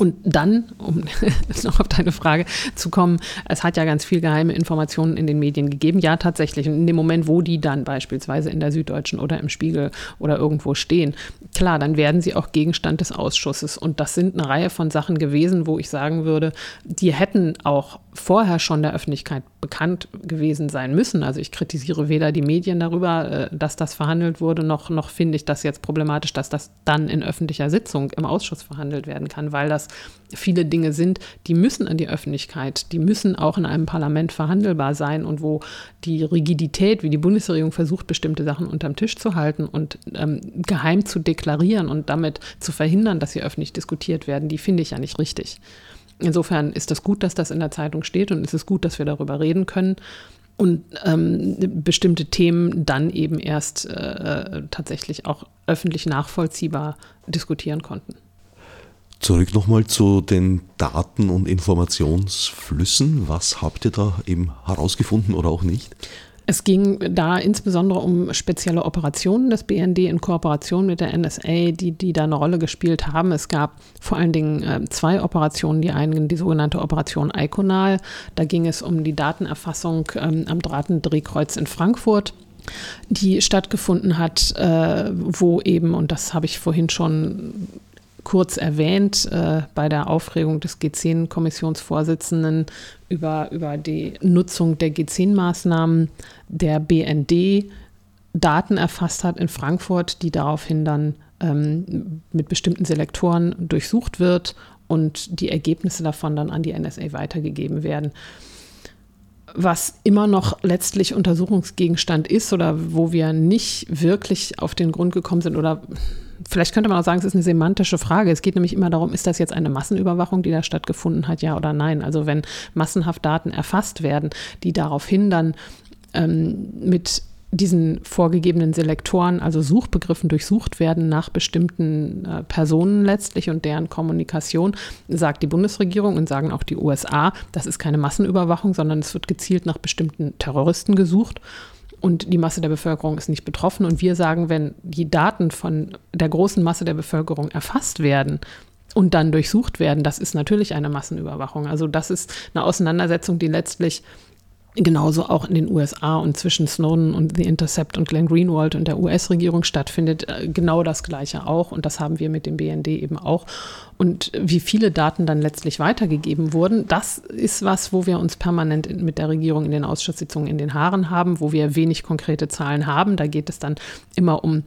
Und dann, um noch auf deine Frage zu kommen, es hat ja ganz viel geheime Informationen in den Medien gegeben. Ja, tatsächlich. Und in dem Moment, wo die dann beispielsweise in der Süddeutschen oder im Spiegel oder irgendwo stehen, klar, dann werden sie auch Gegenstand des Ausschusses. Und das sind eine Reihe von Sachen gewesen, wo ich sagen würde, die hätten auch vorher schon der Öffentlichkeit bekannt gewesen sein müssen. Also ich kritisiere weder die Medien darüber, äh, dass das verhandelt wurde, noch, noch finde ich das jetzt problematisch, dass das dann in öffentlicher Sitzung im Ausschuss verhandelt werden kann, weil das viele Dinge sind, die müssen an die Öffentlichkeit, die müssen auch in einem Parlament verhandelbar sein und wo die Rigidität, wie die Bundesregierung versucht, bestimmte Sachen unterm Tisch zu halten und ähm, geheim zu deklarieren und damit zu verhindern, dass sie öffentlich diskutiert werden, die finde ich ja nicht richtig. Insofern ist es gut, dass das in der Zeitung steht und es ist gut, dass wir darüber reden können und ähm, bestimmte Themen dann eben erst äh, tatsächlich auch öffentlich nachvollziehbar diskutieren konnten. Zurück nochmal zu den Daten- und Informationsflüssen. Was habt ihr da eben herausgefunden oder auch nicht? Es ging da insbesondere um spezielle Operationen des BND in Kooperation mit der NSA, die, die da eine Rolle gespielt haben. Es gab vor allen Dingen äh, zwei Operationen. Die eine, die sogenannte Operation Iconal. Da ging es um die Datenerfassung ähm, am Drahtendrehkreuz in Frankfurt die stattgefunden hat, äh, wo eben, und das habe ich vorhin schon kurz erwähnt äh, bei der Aufregung des G10-Kommissionsvorsitzenden über, über die Nutzung der G10-Maßnahmen der BND Daten erfasst hat in Frankfurt, die daraufhin dann ähm, mit bestimmten Selektoren durchsucht wird und die Ergebnisse davon dann an die NSA weitergegeben werden. Was immer noch letztlich Untersuchungsgegenstand ist oder wo wir nicht wirklich auf den Grund gekommen sind oder vielleicht könnte man auch sagen, es ist eine semantische Frage. Es geht nämlich immer darum, ist das jetzt eine Massenüberwachung, die da stattgefunden hat, ja oder nein? Also wenn massenhaft Daten erfasst werden, die darauf hindern, ähm, mit diesen vorgegebenen Selektoren, also Suchbegriffen durchsucht werden nach bestimmten äh, Personen letztlich und deren Kommunikation, sagt die Bundesregierung und sagen auch die USA, das ist keine Massenüberwachung, sondern es wird gezielt nach bestimmten Terroristen gesucht und die Masse der Bevölkerung ist nicht betroffen. Und wir sagen, wenn die Daten von der großen Masse der Bevölkerung erfasst werden, und dann durchsucht werden, das ist natürlich eine Massenüberwachung. Also das ist eine Auseinandersetzung, die letztlich genauso auch in den USA und zwischen Snowden und The Intercept und Glenn Greenwald und der US-Regierung stattfindet, äh, genau das Gleiche auch. Und das haben wir mit dem BND eben auch und wie viele Daten dann letztlich weitergegeben wurden, das ist was, wo wir uns permanent mit der Regierung in den Ausschusssitzungen in den Haaren haben, wo wir wenig konkrete Zahlen haben. Da geht es dann immer um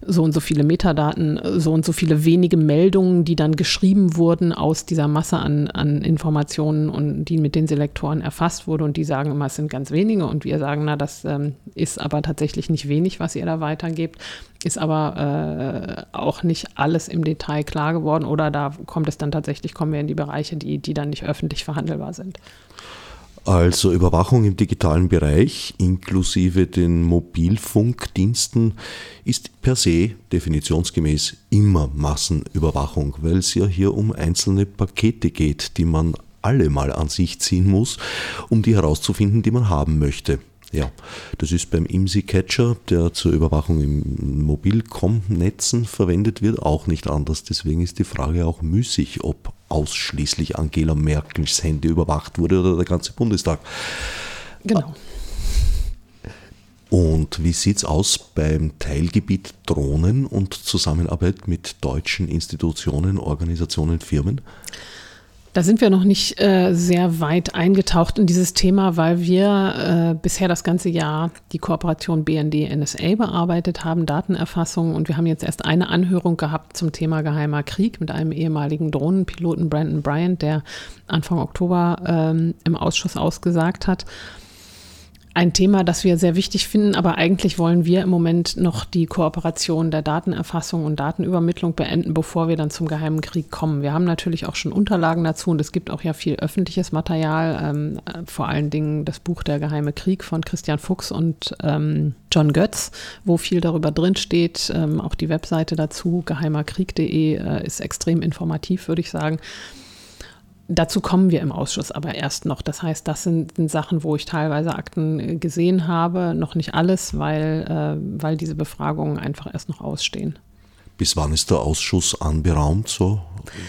so und so viele Metadaten, so und so viele wenige Meldungen, die dann geschrieben wurden aus dieser Masse an, an Informationen und die mit den Selektoren erfasst wurde. Und die sagen immer, es sind ganz wenige. Und wir sagen, na, das ähm, ist aber tatsächlich nicht wenig, was ihr da weitergebt ist aber äh, auch nicht alles im Detail klar geworden oder da kommt es dann tatsächlich, kommen wir in die Bereiche, die, die dann nicht öffentlich verhandelbar sind. Also Überwachung im digitalen Bereich inklusive den Mobilfunkdiensten ist per se definitionsgemäß immer Massenüberwachung, weil es ja hier um einzelne Pakete geht, die man alle mal an sich ziehen muss, um die herauszufinden, die man haben möchte. Ja, das ist beim IMSI-Catcher, der zur Überwachung im Mobilcom-Netzen verwendet wird, auch nicht anders. Deswegen ist die Frage auch müßig, ob ausschließlich Angela Merkels Handy überwacht wurde oder der ganze Bundestag. Genau. Und wie sieht es aus beim Teilgebiet Drohnen und Zusammenarbeit mit deutschen Institutionen, Organisationen, Firmen? Da sind wir noch nicht äh, sehr weit eingetaucht in dieses Thema, weil wir äh, bisher das ganze Jahr die Kooperation BND-NSA bearbeitet haben, Datenerfassung. Und wir haben jetzt erst eine Anhörung gehabt zum Thema geheimer Krieg mit einem ehemaligen Drohnenpiloten, Brandon Bryant, der Anfang Oktober ähm, im Ausschuss ausgesagt hat ein Thema, das wir sehr wichtig finden, aber eigentlich wollen wir im Moment noch die Kooperation der Datenerfassung und Datenübermittlung beenden, bevor wir dann zum Geheimen Krieg kommen. Wir haben natürlich auch schon Unterlagen dazu und es gibt auch ja viel öffentliches Material, ähm, vor allen Dingen das Buch Der Geheime Krieg von Christian Fuchs und ähm, John Götz, wo viel darüber drinsteht. Ähm, auch die Webseite dazu, geheimerkrieg.de, äh, ist extrem informativ, würde ich sagen. Dazu kommen wir im Ausschuss aber erst noch. Das heißt, das sind, sind Sachen, wo ich teilweise Akten äh, gesehen habe, noch nicht alles, weil, äh, weil diese Befragungen einfach erst noch ausstehen. Bis wann ist der Ausschuss anberaumt, so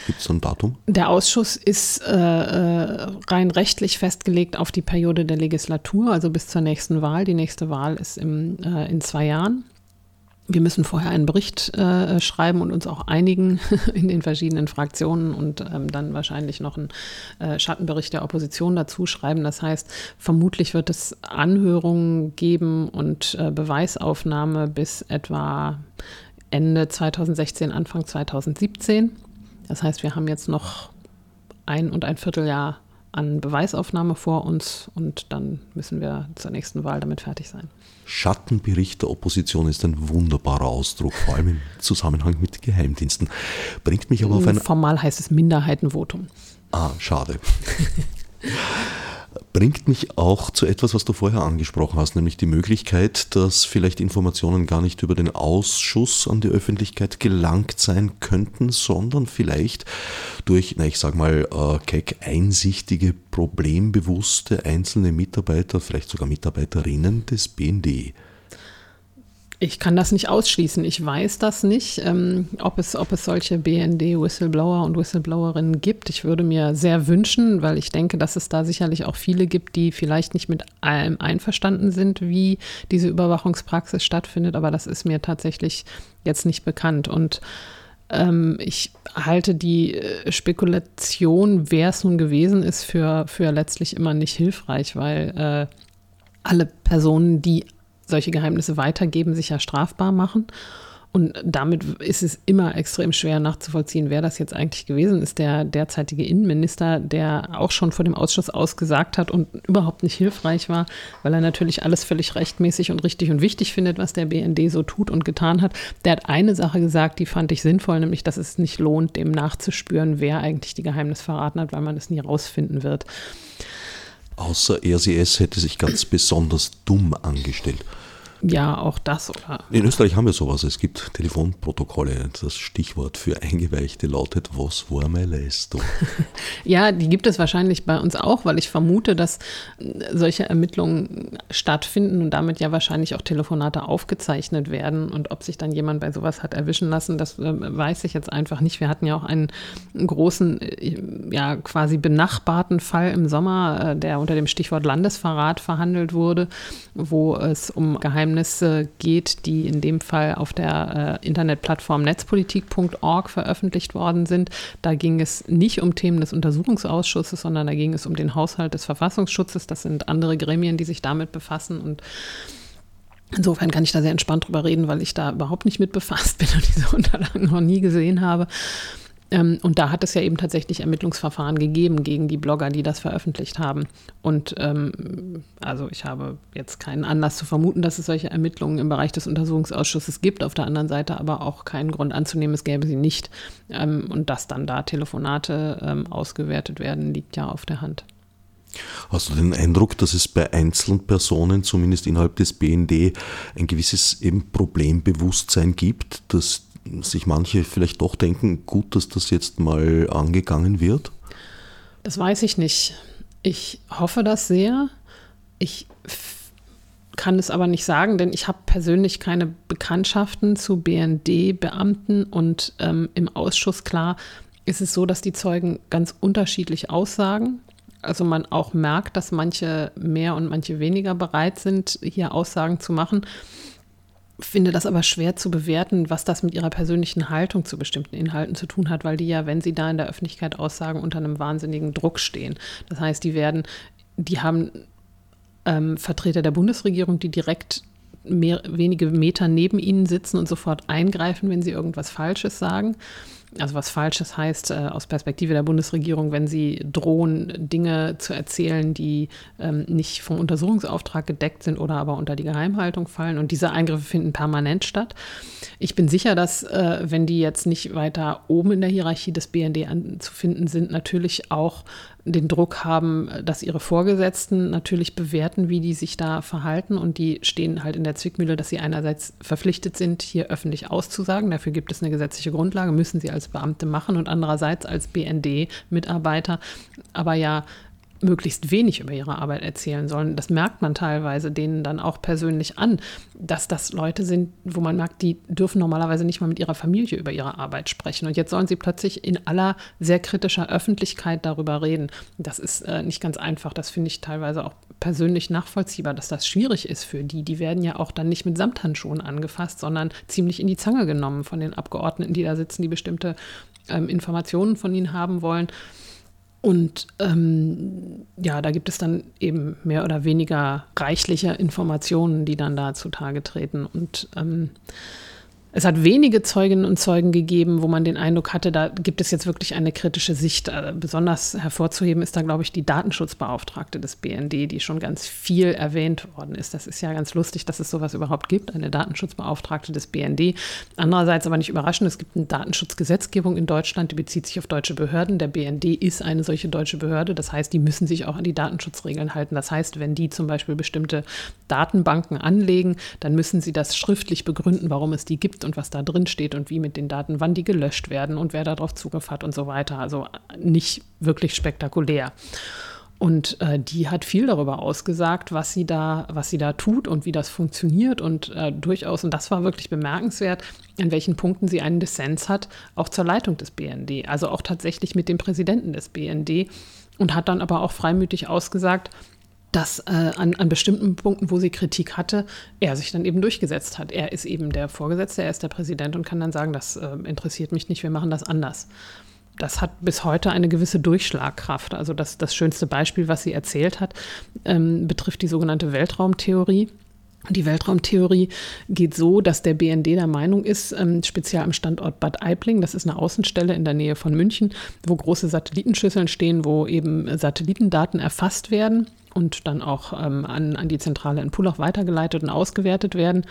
Gibt es ein Datum? Der Ausschuss ist äh, äh, rein rechtlich festgelegt auf die Periode der Legislatur, also bis zur nächsten Wahl. Die nächste Wahl ist im, äh, in zwei Jahren. Wir müssen vorher einen Bericht äh, schreiben und uns auch einigen in den verschiedenen Fraktionen und ähm, dann wahrscheinlich noch einen äh, Schattenbericht der Opposition dazu schreiben. Das heißt, vermutlich wird es Anhörungen geben und äh, Beweisaufnahme bis etwa Ende 2016, Anfang 2017. Das heißt, wir haben jetzt noch ein und ein Vierteljahr an Beweisaufnahme vor uns und dann müssen wir zur nächsten Wahl damit fertig sein. Schattenbericht der Opposition ist ein wunderbarer Ausdruck, vor allem im Zusammenhang mit Geheimdiensten. Bringt mich aber auf ein. Formal heißt es Minderheitenvotum. Ah, schade. bringt mich auch zu etwas, was du vorher angesprochen hast, nämlich die Möglichkeit, dass vielleicht Informationen gar nicht über den Ausschuss an die Öffentlichkeit gelangt sein könnten, sondern vielleicht durch, na, ich sag mal, äh, keck einsichtige, problembewusste einzelne Mitarbeiter, vielleicht sogar Mitarbeiterinnen des BND. Ich kann das nicht ausschließen. Ich weiß das nicht, ähm, ob, es, ob es solche BND-Whistleblower und Whistleblowerinnen gibt. Ich würde mir sehr wünschen, weil ich denke, dass es da sicherlich auch viele gibt, die vielleicht nicht mit allem einverstanden sind, wie diese Überwachungspraxis stattfindet. Aber das ist mir tatsächlich jetzt nicht bekannt. Und ähm, ich halte die äh, Spekulation, wer es nun gewesen ist, für, für letztlich immer nicht hilfreich, weil äh, alle Personen, die solche Geheimnisse weitergeben, sich ja strafbar machen. Und damit ist es immer extrem schwer nachzuvollziehen, wer das jetzt eigentlich gewesen ist. Der derzeitige Innenminister, der auch schon vor dem Ausschuss ausgesagt hat und überhaupt nicht hilfreich war, weil er natürlich alles völlig rechtmäßig und richtig und wichtig findet, was der BND so tut und getan hat. Der hat eine Sache gesagt, die fand ich sinnvoll, nämlich, dass es nicht lohnt, dem nachzuspüren, wer eigentlich die Geheimnisse verraten hat, weil man es nie rausfinden wird. Außer RCS hätte sich ganz besonders dumm angestellt. Ja, auch das, oder? In Österreich haben wir sowas. Es gibt Telefonprotokolle. Das Stichwort für Eingeweichte lautet, was war meine Leistung? ja, die gibt es wahrscheinlich bei uns auch, weil ich vermute, dass solche Ermittlungen stattfinden und damit ja wahrscheinlich auch Telefonate aufgezeichnet werden. Und ob sich dann jemand bei sowas hat erwischen lassen, das äh, weiß ich jetzt einfach nicht. Wir hatten ja auch einen großen, äh, ja, quasi benachbarten Fall im Sommer, äh, der unter dem Stichwort Landesverrat verhandelt wurde, wo es um Geheim Geheimnisse geht, die in dem Fall auf der äh, Internetplattform netzpolitik.org veröffentlicht worden sind. Da ging es nicht um Themen des Untersuchungsausschusses, sondern da ging es um den Haushalt des Verfassungsschutzes. Das sind andere Gremien, die sich damit befassen und Insofern kann ich da sehr entspannt drüber reden, weil ich da überhaupt nicht mit befasst bin und diese Unterlagen noch nie gesehen habe. Ähm, und da hat es ja eben tatsächlich Ermittlungsverfahren gegeben gegen die Blogger, die das veröffentlicht haben. Und ähm, also ich habe jetzt keinen Anlass zu vermuten, dass es solche Ermittlungen im Bereich des Untersuchungsausschusses gibt. Auf der anderen Seite aber auch keinen Grund anzunehmen, es gäbe sie nicht. Ähm, und dass dann da Telefonate ähm, ausgewertet werden, liegt ja auf der Hand. Hast du den Eindruck, dass es bei einzelnen Personen, zumindest innerhalb des BND, ein gewisses eben Problembewusstsein gibt, dass sich manche vielleicht doch denken, gut, dass das jetzt mal angegangen wird? Das weiß ich nicht. Ich hoffe das sehr. Ich kann es aber nicht sagen, denn ich habe persönlich keine Bekanntschaften zu BND-Beamten und ähm, im Ausschuss klar ist es so, dass die Zeugen ganz unterschiedlich aussagen. Also man auch merkt, dass manche mehr und manche weniger bereit sind, hier Aussagen zu machen finde das aber schwer zu bewerten, was das mit ihrer persönlichen Haltung zu bestimmten Inhalten zu tun hat, weil die ja, wenn sie da in der Öffentlichkeit aussagen, unter einem wahnsinnigen Druck stehen. Das heißt, die werden, die haben ähm, Vertreter der Bundesregierung, die direkt mehr, wenige Meter neben ihnen sitzen und sofort eingreifen, wenn sie irgendwas Falsches sagen also was Falsches heißt äh, aus Perspektive der Bundesregierung, wenn sie drohen, Dinge zu erzählen, die ähm, nicht vom Untersuchungsauftrag gedeckt sind oder aber unter die Geheimhaltung fallen. Und diese Eingriffe finden permanent statt. Ich bin sicher, dass, äh, wenn die jetzt nicht weiter oben in der Hierarchie des BND anzufinden sind, natürlich auch den Druck haben, dass ihre Vorgesetzten natürlich bewerten, wie die sich da verhalten. Und die stehen halt in der Zwickmühle, dass sie einerseits verpflichtet sind, hier öffentlich auszusagen. Dafür gibt es eine gesetzliche Grundlage, müssen sie als Beamte machen und andererseits als BND-Mitarbeiter aber ja möglichst wenig über ihre Arbeit erzählen sollen. Das merkt man teilweise denen dann auch persönlich an, dass das Leute sind, wo man merkt, die dürfen normalerweise nicht mal mit ihrer Familie über ihre Arbeit sprechen. Und jetzt sollen sie plötzlich in aller sehr kritischer Öffentlichkeit darüber reden. Das ist äh, nicht ganz einfach. Das finde ich teilweise auch persönlich nachvollziehbar, dass das schwierig ist für die. Die werden ja auch dann nicht mit Samthandschuhen angefasst, sondern ziemlich in die Zange genommen von den Abgeordneten, die da sitzen, die bestimmte ähm, Informationen von ihnen haben wollen. Und ähm, ja, da gibt es dann eben mehr oder weniger reichliche Informationen, die dann da zutage treten. Und ähm, es hat wenige Zeuginnen und Zeugen gegeben, wo man den Eindruck hatte, da gibt es jetzt wirklich eine kritische Sicht. Äh, besonders hervorzuheben ist da, glaube ich, die Datenschutzbeauftragte des BND, die schon ganz viel erwähnt worden ist. Das ist ja ganz lustig, dass es sowas überhaupt gibt, eine Datenschutzbeauftragte des BND. Andererseits aber nicht überraschend, es gibt eine Datenschutzgesetzgebung in Deutschland, die bezieht sich auf deutsche Behörden. Der BND ist eine solche deutsche Behörde. Das heißt, die müssen sich auch an die Datenschutzregeln halten. Das heißt, wenn die zum Beispiel bestimmte Datenbanken anlegen, dann müssen sie das schriftlich begründen, warum es die gibt gibt und was da drin steht und wie mit den Daten, wann die gelöscht werden und wer darauf Zugriff hat und so weiter. Also nicht wirklich spektakulär. Und äh, die hat viel darüber ausgesagt, was sie da, was sie da tut und wie das funktioniert und äh, durchaus, und das war wirklich bemerkenswert, an welchen Punkten sie einen Dissens hat, auch zur Leitung des BND, also auch tatsächlich mit dem Präsidenten des BND und hat dann aber auch freimütig ausgesagt, dass äh, an, an bestimmten Punkten, wo sie Kritik hatte, er sich dann eben durchgesetzt hat. Er ist eben der Vorgesetzte, er ist der Präsident und kann dann sagen, das äh, interessiert mich nicht, wir machen das anders. Das hat bis heute eine gewisse Durchschlagkraft. Also das, das schönste Beispiel, was sie erzählt hat, ähm, betrifft die sogenannte Weltraumtheorie. Die Weltraumtheorie geht so, dass der BND der Meinung ist, ähm, speziell am Standort Bad Aibling, das ist eine Außenstelle in der Nähe von München, wo große Satellitenschüsseln stehen, wo eben Satellitendaten erfasst werden und dann auch ähm, an, an die Zentrale in Pullach weitergeleitet und ausgewertet werden.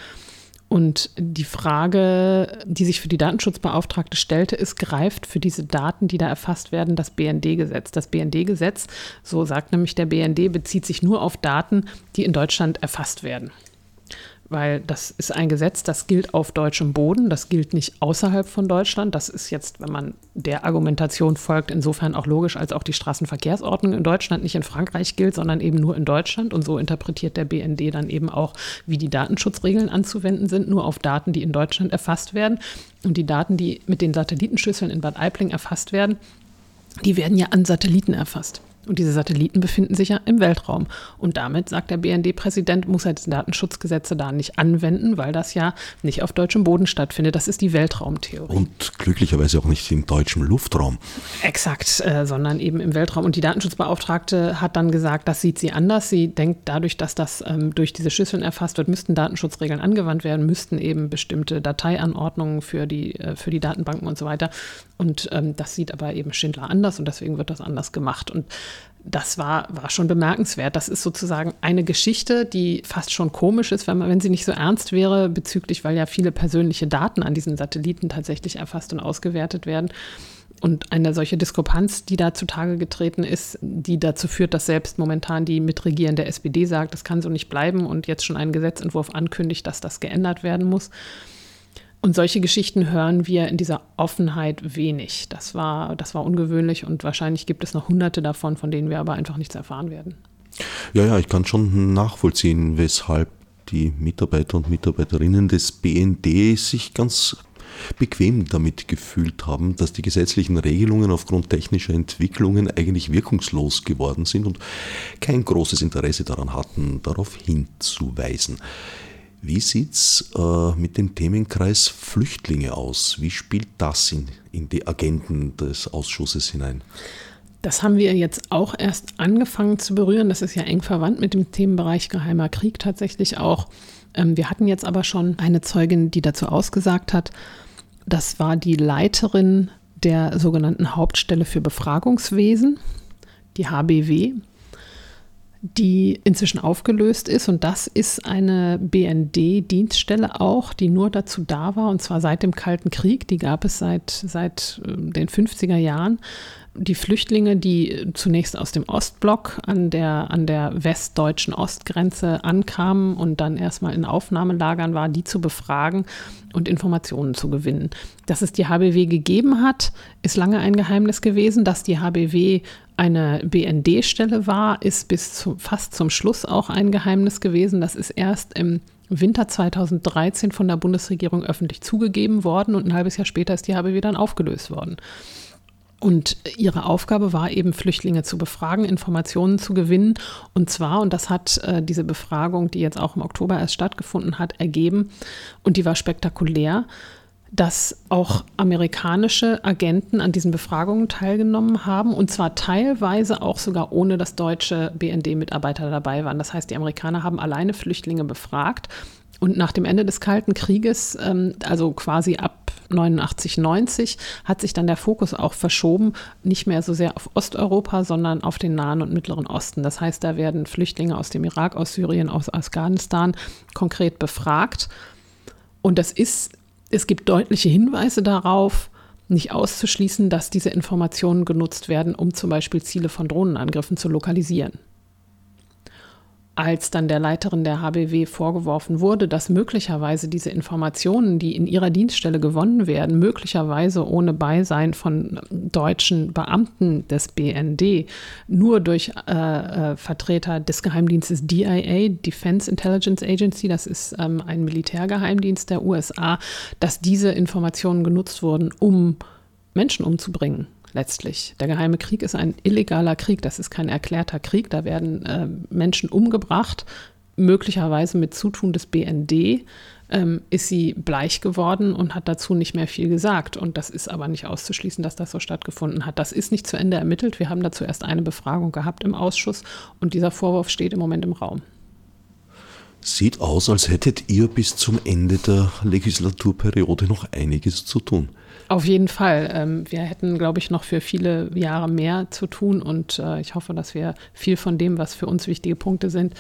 Und die Frage, die sich für die Datenschutzbeauftragte stellte, ist, greift für diese Daten, die da erfasst werden, das BND-Gesetz. Das BND-Gesetz, so sagt nämlich der BND, bezieht sich nur auf Daten, die in Deutschland erfasst werden weil das ist ein Gesetz, das gilt auf deutschem Boden, das gilt nicht außerhalb von Deutschland. Das ist jetzt, wenn man der Argumentation folgt, insofern auch logisch, als auch die Straßenverkehrsordnung in Deutschland nicht in Frankreich gilt, sondern eben nur in Deutschland. Und so interpretiert der BND dann eben auch, wie die Datenschutzregeln anzuwenden sind, nur auf Daten, die in Deutschland erfasst werden. Und die Daten, die mit den Satellitenschüsseln in Bad Aibling erfasst werden, die werden ja an Satelliten erfasst. Und diese Satelliten befinden sich ja im Weltraum. Und damit, sagt der BND-Präsident, muss er die Datenschutzgesetze da nicht anwenden, weil das ja nicht auf deutschem Boden stattfindet. Das ist die Weltraumtheorie. Und glücklicherweise auch nicht im deutschen Luftraum. Exakt, äh, sondern eben im Weltraum. Und die Datenschutzbeauftragte hat dann gesagt, das sieht sie anders. Sie denkt, dadurch, dass das ähm, durch diese Schüsseln erfasst wird, müssten Datenschutzregeln angewandt werden, müssten eben bestimmte Dateianordnungen für die, äh, für die Datenbanken und so weiter. Und ähm, das sieht aber eben Schindler anders und deswegen wird das anders gemacht. Und das war, war schon bemerkenswert. Das ist sozusagen eine Geschichte, die fast schon komisch ist, wenn, man, wenn sie nicht so ernst wäre, bezüglich, weil ja viele persönliche Daten an diesen Satelliten tatsächlich erfasst und ausgewertet werden. Und eine solche Diskrepanz, die da zutage getreten ist, die dazu führt, dass selbst momentan die mitregierende SPD sagt, das kann so nicht bleiben und jetzt schon einen Gesetzentwurf ankündigt, dass das geändert werden muss. Und solche Geschichten hören wir in dieser Offenheit wenig. Das war, das war ungewöhnlich und wahrscheinlich gibt es noch hunderte davon, von denen wir aber einfach nichts erfahren werden. Ja, ja, ich kann schon nachvollziehen, weshalb die Mitarbeiter und Mitarbeiterinnen des BND sich ganz bequem damit gefühlt haben, dass die gesetzlichen Regelungen aufgrund technischer Entwicklungen eigentlich wirkungslos geworden sind und kein großes Interesse daran hatten, darauf hinzuweisen. Wie sieht es äh, mit dem Themenkreis Flüchtlinge aus? Wie spielt das in, in die Agenden des Ausschusses hinein? Das haben wir jetzt auch erst angefangen zu berühren. Das ist ja eng verwandt mit dem Themenbereich Geheimer Krieg tatsächlich auch. Ähm, wir hatten jetzt aber schon eine Zeugin, die dazu ausgesagt hat. Das war die Leiterin der sogenannten Hauptstelle für Befragungswesen, die HBW die inzwischen aufgelöst ist. Und das ist eine BND-Dienststelle auch, die nur dazu da war, und zwar seit dem Kalten Krieg. Die gab es seit, seit ähm, den 50er Jahren. Die Flüchtlinge, die zunächst aus dem Ostblock an der, an der westdeutschen Ostgrenze ankamen und dann erstmal in Aufnahmelagern war, die zu befragen und Informationen zu gewinnen. Dass es die HBW gegeben hat, ist lange ein Geheimnis gewesen. Dass die HBW eine BND-Stelle war, ist bis zu, fast zum Schluss auch ein Geheimnis gewesen. Das ist erst im Winter 2013 von der Bundesregierung öffentlich zugegeben worden und ein halbes Jahr später ist die HBW dann aufgelöst worden. Und ihre Aufgabe war eben, Flüchtlinge zu befragen, Informationen zu gewinnen. Und zwar, und das hat äh, diese Befragung, die jetzt auch im Oktober erst stattgefunden hat, ergeben, und die war spektakulär, dass auch amerikanische Agenten an diesen Befragungen teilgenommen haben und zwar teilweise auch sogar ohne, dass deutsche BND-Mitarbeiter dabei waren. Das heißt, die Amerikaner haben alleine Flüchtlinge befragt und nach dem Ende des Kalten Krieges, ähm, also quasi ab 89, 90, hat sich dann der Fokus auch verschoben, nicht mehr so sehr auf Osteuropa, sondern auf den Nahen und Mittleren Osten. Das heißt, da werden Flüchtlinge aus dem Irak, aus Syrien, aus Afghanistan konkret befragt. Und das ist es gibt deutliche Hinweise darauf, nicht auszuschließen, dass diese Informationen genutzt werden, um zum Beispiel Ziele von Drohnenangriffen zu lokalisieren als dann der Leiterin der HBW vorgeworfen wurde, dass möglicherweise diese Informationen, die in ihrer Dienststelle gewonnen werden, möglicherweise ohne Beisein von deutschen Beamten des BND, nur durch äh, äh, Vertreter des Geheimdienstes DIA, Defense Intelligence Agency, das ist ähm, ein Militärgeheimdienst der USA, dass diese Informationen genutzt wurden, um Menschen umzubringen letztlich. Der geheime Krieg ist ein illegaler Krieg, das ist kein erklärter Krieg, da werden äh, Menschen umgebracht, möglicherweise mit Zutun des BND. Ähm, ist sie bleich geworden und hat dazu nicht mehr viel gesagt. Und das ist aber nicht auszuschließen, dass das so stattgefunden hat. Das ist nicht zu Ende ermittelt. Wir haben dazu erst eine Befragung gehabt im Ausschuss und dieser Vorwurf steht im Moment im Raum. Sieht aus, als hättet ihr bis zum Ende der Legislaturperiode noch einiges zu tun. Auf jeden Fall. Ähm, wir hätten, glaube ich, noch für viele Jahre mehr zu tun und äh, ich hoffe, dass wir viel von dem, was für uns wichtige Punkte sind,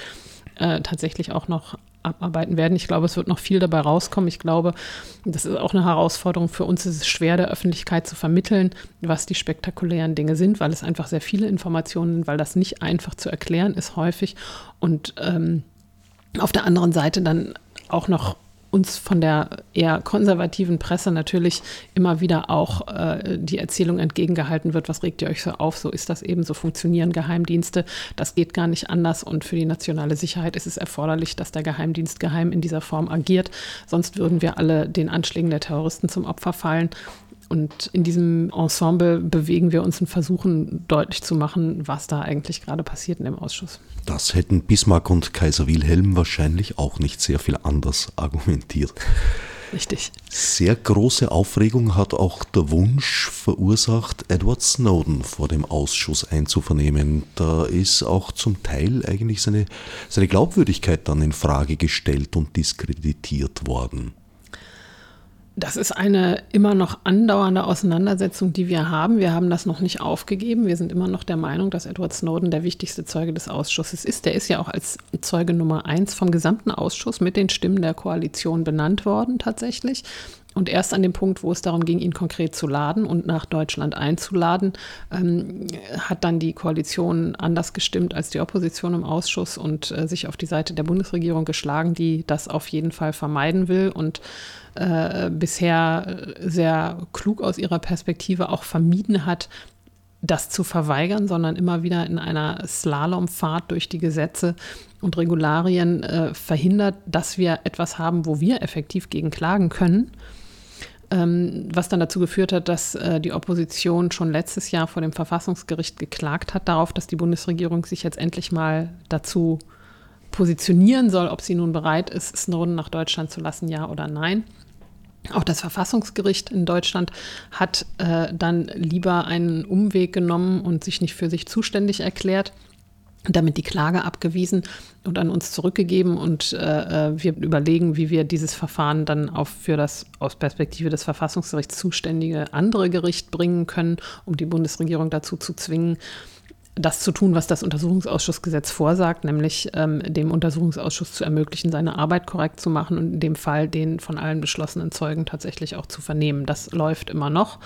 äh, tatsächlich auch noch abarbeiten werden. Ich glaube, es wird noch viel dabei rauskommen. Ich glaube, das ist auch eine Herausforderung für uns. Es ist schwer, der Öffentlichkeit zu vermitteln, was die spektakulären Dinge sind, weil es einfach sehr viele Informationen sind, weil das nicht einfach zu erklären ist häufig und ähm, auf der anderen Seite dann auch noch uns von der eher konservativen Presse natürlich immer wieder auch äh, die Erzählung entgegengehalten wird, was regt ihr euch so auf, so ist das eben, so funktionieren Geheimdienste, das geht gar nicht anders und für die nationale Sicherheit ist es erforderlich, dass der Geheimdienst geheim in dieser Form agiert, sonst würden wir alle den Anschlägen der Terroristen zum Opfer fallen und in diesem Ensemble bewegen wir uns und versuchen deutlich zu machen, was da eigentlich gerade passiert in dem Ausschuss. Das hätten Bismarck und Kaiser Wilhelm wahrscheinlich auch nicht sehr viel anders argumentiert. Richtig. Sehr große Aufregung hat auch der Wunsch verursacht, Edward Snowden vor dem Ausschuss einzuvernehmen. Da ist auch zum Teil eigentlich seine, seine Glaubwürdigkeit dann in Frage gestellt und diskreditiert worden. Das ist eine immer noch andauernde Auseinandersetzung, die wir haben. Wir haben das noch nicht aufgegeben. Wir sind immer noch der Meinung, dass Edward Snowden der wichtigste Zeuge des Ausschusses ist. Der ist ja auch als Zeuge Nummer eins vom gesamten Ausschuss mit den Stimmen der Koalition benannt worden tatsächlich. Und erst an dem Punkt, wo es darum ging, ihn konkret zu laden und nach Deutschland einzuladen, ähm, hat dann die Koalition anders gestimmt als die Opposition im Ausschuss und äh, sich auf die Seite der Bundesregierung geschlagen, die das auf jeden Fall vermeiden will und äh, bisher sehr klug aus ihrer Perspektive auch vermieden hat, das zu verweigern, sondern immer wieder in einer Slalomfahrt durch die Gesetze und Regularien äh, verhindert, dass wir etwas haben, wo wir effektiv gegen klagen können. Ähm, was dann dazu geführt hat, dass äh, die Opposition schon letztes Jahr vor dem Verfassungsgericht geklagt hat darauf, dass die Bundesregierung sich jetzt endlich mal dazu positionieren soll, ob sie nun bereit ist, Snowden nach Deutschland zu lassen, ja oder nein. Auch das Verfassungsgericht in Deutschland hat äh, dann lieber einen Umweg genommen und sich nicht für sich zuständig erklärt, damit die Klage abgewiesen und an uns zurückgegeben. Und äh, äh, wir überlegen, wie wir dieses Verfahren dann auf für das aus Perspektive des Verfassungsgerichts zuständige andere Gericht bringen können, um die Bundesregierung dazu zu zwingen, das zu tun, was das Untersuchungsausschussgesetz vorsagt, nämlich ähm, dem Untersuchungsausschuss zu ermöglichen, seine Arbeit korrekt zu machen und in dem Fall den von allen beschlossenen Zeugen tatsächlich auch zu vernehmen. Das läuft immer noch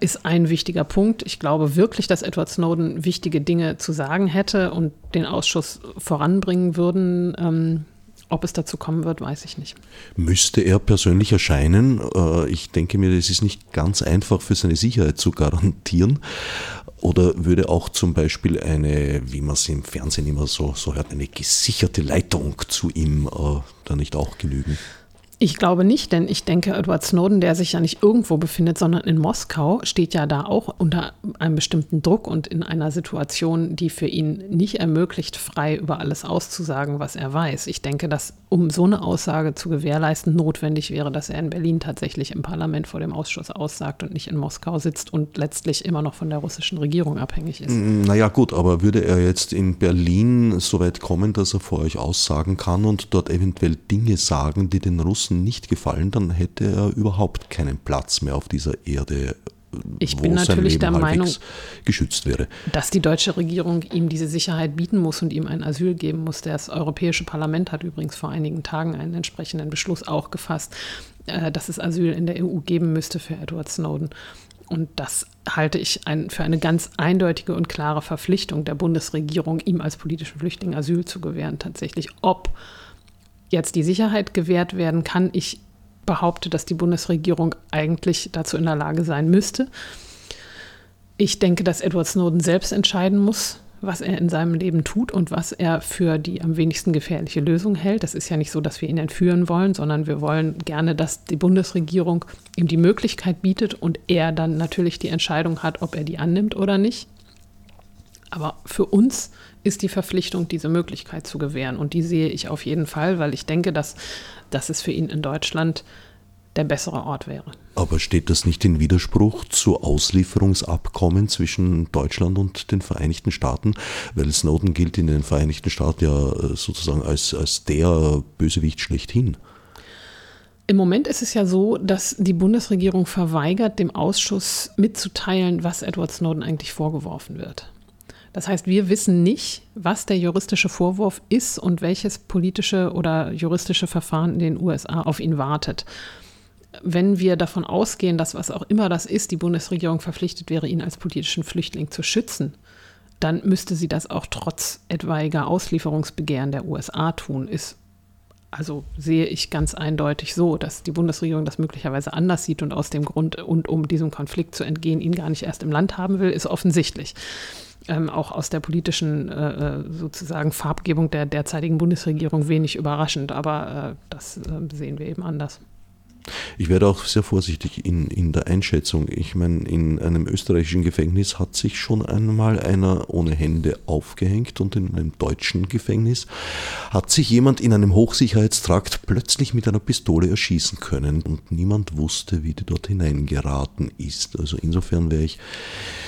ist ein wichtiger Punkt. Ich glaube wirklich, dass Edward Snowden wichtige Dinge zu sagen hätte und den Ausschuss voranbringen würden. Ähm, ob es dazu kommen wird, weiß ich nicht. Müsste er persönlich erscheinen? Äh, ich denke mir, es ist nicht ganz einfach für seine Sicherheit zu garantieren. Oder würde auch zum Beispiel eine, wie man es im Fernsehen immer so, so hört, eine gesicherte Leitung zu ihm äh, da nicht auch genügen? Ich glaube nicht, denn ich denke, Edward Snowden, der sich ja nicht irgendwo befindet, sondern in Moskau, steht ja da auch unter einem bestimmten Druck und in einer Situation, die für ihn nicht ermöglicht, frei über alles auszusagen, was er weiß. Ich denke, dass um so eine Aussage zu gewährleisten, notwendig wäre, dass er in Berlin tatsächlich im Parlament vor dem Ausschuss aussagt und nicht in Moskau sitzt und letztlich immer noch von der russischen Regierung abhängig ist. Naja gut, aber würde er jetzt in Berlin so weit kommen, dass er vor euch aussagen kann und dort eventuell Dinge sagen, die den Russen Russen nicht gefallen, dann hätte er überhaupt keinen Platz mehr auf dieser Erde. Ich bin natürlich der Meinung, geschützt wäre. dass die deutsche Regierung ihm diese Sicherheit bieten muss und ihm ein Asyl geben muss. Das Europäische Parlament hat übrigens vor einigen Tagen einen entsprechenden Beschluss auch gefasst, äh, dass es Asyl in der EU geben müsste für Edward Snowden. Und das halte ich ein, für eine ganz eindeutige und klare Verpflichtung der Bundesregierung, ihm als politischen Flüchtling Asyl zu gewähren. Tatsächlich, ob jetzt die Sicherheit gewährt werden kann. Ich behaupte, dass die Bundesregierung eigentlich dazu in der Lage sein müsste. Ich denke, dass Edward Snowden selbst entscheiden muss, was er in seinem Leben tut und was er für die am wenigsten gefährliche Lösung hält. Das ist ja nicht so, dass wir ihn entführen wollen, sondern wir wollen gerne, dass die Bundesregierung ihm die Möglichkeit bietet und er dann natürlich die Entscheidung hat, ob er die annimmt oder nicht. Aber für uns ist die Verpflichtung, diese Möglichkeit zu gewähren. Und die sehe ich auf jeden Fall, weil ich denke, dass, dass es für ihn in Deutschland der bessere Ort wäre. Aber steht das nicht in Widerspruch zu Auslieferungsabkommen zwischen Deutschland und den Vereinigten Staaten? Weil Snowden gilt in den Vereinigten Staaten ja äh, sozusagen als, als der Bösewicht schlechthin. Im Moment ist es ja so, dass die Bundesregierung verweigert, dem Ausschuss mitzuteilen, was Edward Snowden eigentlich vorgeworfen wird. Das heißt, wir wissen nicht, was der juristische Vorwurf ist und welches politische oder juristische Verfahren in den USA auf ihn wartet. Wenn wir davon ausgehen, dass was auch immer das ist, die Bundesregierung verpflichtet wäre, ihn als politischen Flüchtling zu schützen, dann müsste sie das auch trotz etwaiger Auslieferungsbegehren der USA tun. Ist also sehe ich ganz eindeutig so, dass die Bundesregierung das möglicherweise anders sieht und aus dem Grund und um diesem Konflikt zu entgehen, ihn gar nicht erst im Land haben will, ist offensichtlich ähm, auch aus der politischen äh, äh, sozusagen Farbgebung der derzeitigen Bundesregierung wenig überraschend, aber äh, das äh, sehen wir eben anders. Ich werde auch sehr vorsichtig in, in der Einschätzung. Ich meine, in einem österreichischen Gefängnis hat sich schon einmal einer ohne Hände aufgehängt und in einem deutschen Gefängnis hat sich jemand in einem Hochsicherheitstrakt plötzlich mit einer Pistole erschießen können und niemand wusste, wie die dort hineingeraten ist. Also insofern wäre ich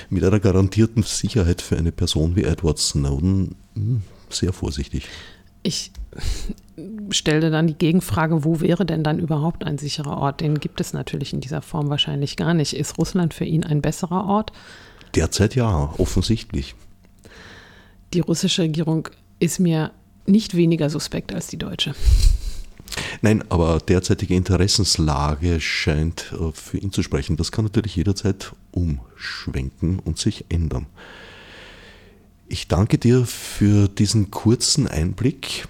mit einer garantierten Sicherheit für eine Person wie Edward Snowden hm, sehr vorsichtig. Ich stelle dann die Gegenfrage, wo wäre denn dann überhaupt ein sicherer Ort? Den gibt es natürlich in dieser Form wahrscheinlich gar nicht. Ist Russland für ihn ein besserer Ort? Derzeit ja, offensichtlich. Die russische Regierung ist mir nicht weniger suspekt als die deutsche. Nein, aber derzeitige Interessenslage scheint äh, für ihn zu sprechen. Das kann natürlich jederzeit umschwenken und sich ändern. Ich danke dir für diesen kurzen Einblick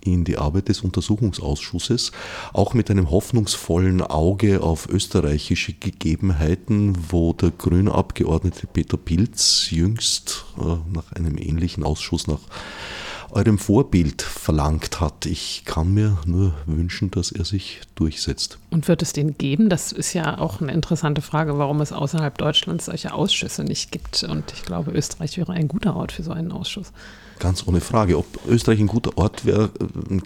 in die Arbeit des Untersuchungsausschusses, auch mit einem hoffnungsvollen Auge auf österreichische Gegebenheiten, wo der grüne Abgeordnete Peter Pilz jüngst äh, nach einem ähnlichen Ausschuss nach eurem Vorbild verlangt hat. Ich kann mir nur wünschen, dass er sich durchsetzt. Und wird es den geben? Das ist ja auch eine interessante Frage, warum es außerhalb Deutschlands solche Ausschüsse nicht gibt. Und ich glaube, Österreich wäre ein guter Ort für so einen Ausschuss. Ganz ohne Frage. Ob Österreich ein guter Ort wäre,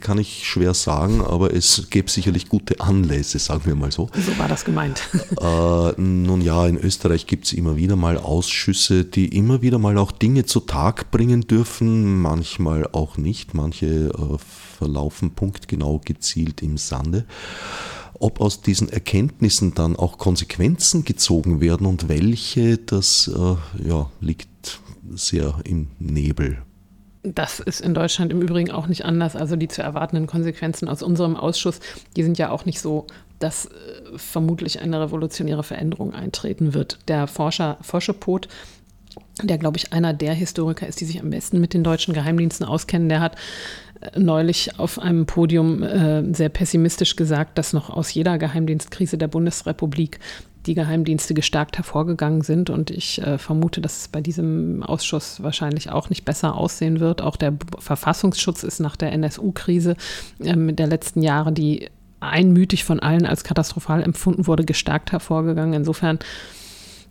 kann ich schwer sagen, aber es gäbe sicherlich gute Anlässe, sagen wir mal so. So war das gemeint. Äh, nun ja, in Österreich gibt es immer wieder mal Ausschüsse, die immer wieder mal auch Dinge zu Tag bringen dürfen, manchmal auch nicht. Manche äh, verlaufen punktgenau gezielt im Sande. Ob aus diesen Erkenntnissen dann auch Konsequenzen gezogen werden und welche, das äh, ja, liegt sehr im Nebel. Das ist in Deutschland im Übrigen auch nicht anders. Also die zu erwartenden Konsequenzen aus unserem Ausschuss, die sind ja auch nicht so, dass äh, vermutlich eine revolutionäre Veränderung eintreten wird. Der Forscher Forschepot, der glaube ich einer der Historiker ist, die sich am besten mit den deutschen Geheimdiensten auskennen, der hat äh, neulich auf einem Podium äh, sehr pessimistisch gesagt, dass noch aus jeder Geheimdienstkrise der Bundesrepublik die Geheimdienste gestärkt hervorgegangen sind. Und ich äh, vermute, dass es bei diesem Ausschuss wahrscheinlich auch nicht besser aussehen wird. Auch der Verfassungsschutz ist nach der NSU-Krise ähm, der letzten Jahre, die einmütig von allen als katastrophal empfunden wurde, gestärkt hervorgegangen. Insofern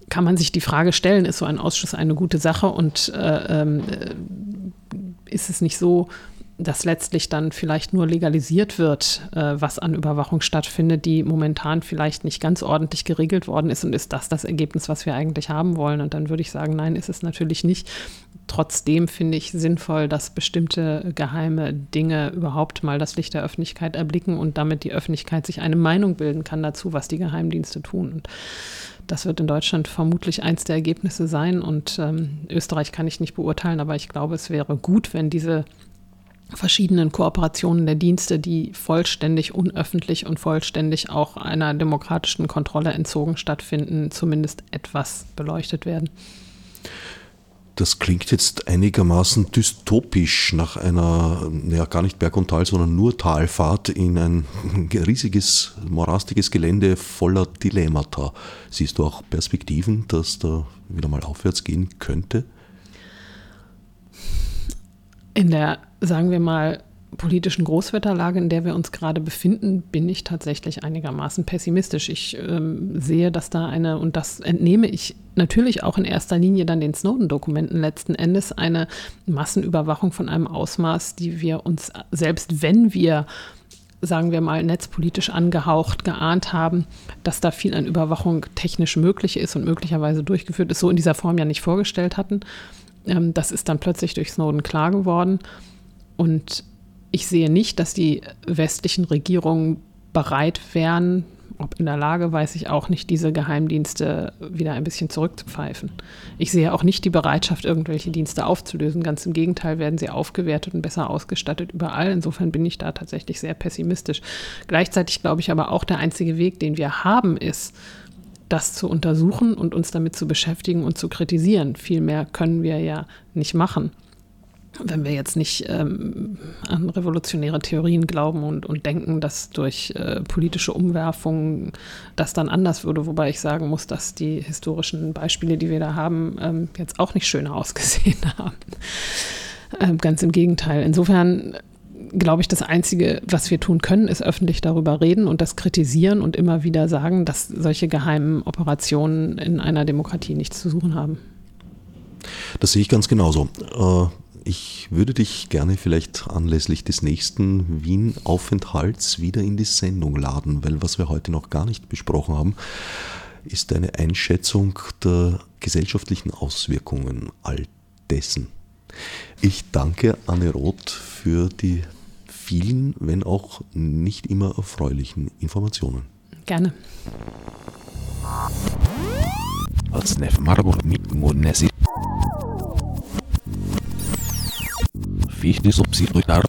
kann man sich die Frage stellen, ist so ein Ausschuss eine gute Sache und äh, ähm, äh, ist es nicht so, dass letztlich dann vielleicht nur legalisiert wird, äh, was an Überwachung stattfindet, die momentan vielleicht nicht ganz ordentlich geregelt worden ist. Und ist das das Ergebnis, was wir eigentlich haben wollen? Und dann würde ich sagen, nein, ist es natürlich nicht. Trotzdem finde ich sinnvoll, dass bestimmte geheime Dinge überhaupt mal das Licht der Öffentlichkeit erblicken und damit die Öffentlichkeit sich eine Meinung bilden kann dazu, was die Geheimdienste tun. Und das wird in Deutschland vermutlich eins der Ergebnisse sein. Und ähm, Österreich kann ich nicht beurteilen, aber ich glaube, es wäre gut, wenn diese verschiedenen Kooperationen der Dienste, die vollständig unöffentlich und vollständig auch einer demokratischen Kontrolle entzogen stattfinden, zumindest etwas beleuchtet werden. Das klingt jetzt einigermaßen dystopisch nach einer, ja gar nicht Berg und Tal, sondern nur Talfahrt in ein riesiges, morastiges Gelände voller Dilemmata. Siehst du auch Perspektiven, dass da wieder mal aufwärts gehen könnte? In der, sagen wir mal, politischen Großwetterlage, in der wir uns gerade befinden, bin ich tatsächlich einigermaßen pessimistisch. Ich ähm, sehe, dass da eine, und das entnehme ich natürlich auch in erster Linie dann den Snowden-Dokumenten letzten Endes, eine Massenüberwachung von einem Ausmaß, die wir uns, selbst wenn wir sagen wir mal, netzpolitisch angehaucht, geahnt haben, dass da viel an Überwachung technisch möglich ist und möglicherweise durchgeführt ist, so in dieser Form ja nicht vorgestellt hatten. Ähm, das ist dann plötzlich durch Snowden klar geworden. Und ich sehe nicht, dass die westlichen Regierungen bereit wären, ob in der Lage, weiß ich auch nicht, diese Geheimdienste wieder ein bisschen zurückzupfeifen. Ich sehe auch nicht die Bereitschaft, irgendwelche Dienste aufzulösen. Ganz im Gegenteil werden sie aufgewertet und besser ausgestattet überall. Insofern bin ich da tatsächlich sehr pessimistisch. Gleichzeitig glaube ich aber auch, der einzige Weg, den wir haben, ist, das zu untersuchen und uns damit zu beschäftigen und zu kritisieren. Viel mehr können wir ja nicht machen wenn wir jetzt nicht ähm, an revolutionäre Theorien glauben und, und denken, dass durch äh, politische Umwerfungen das dann anders würde, wobei ich sagen muss, dass die historischen Beispiele, die wir da haben, ähm, jetzt auch nicht schöner ausgesehen haben. Ähm, ganz im Gegenteil. Insofern glaube ich, das Einzige, was wir tun können, ist öffentlich darüber reden und das kritisieren und immer wieder sagen, dass solche geheimen Operationen in einer Demokratie nichts zu suchen haben. Das sehe ich ganz genauso. Äh, ich würde dich gerne vielleicht anlässlich des nächsten Wien-Aufenthalts wieder in die Sendung laden, weil was wir heute noch gar nicht besprochen haben, ist eine Einschätzung der gesellschaftlichen Auswirkungen all dessen. Ich danke Anne Roth für die vielen, wenn auch nicht immer erfreulichen Informationen. Gerne. Als Nef Margot mit Fichte subsidiar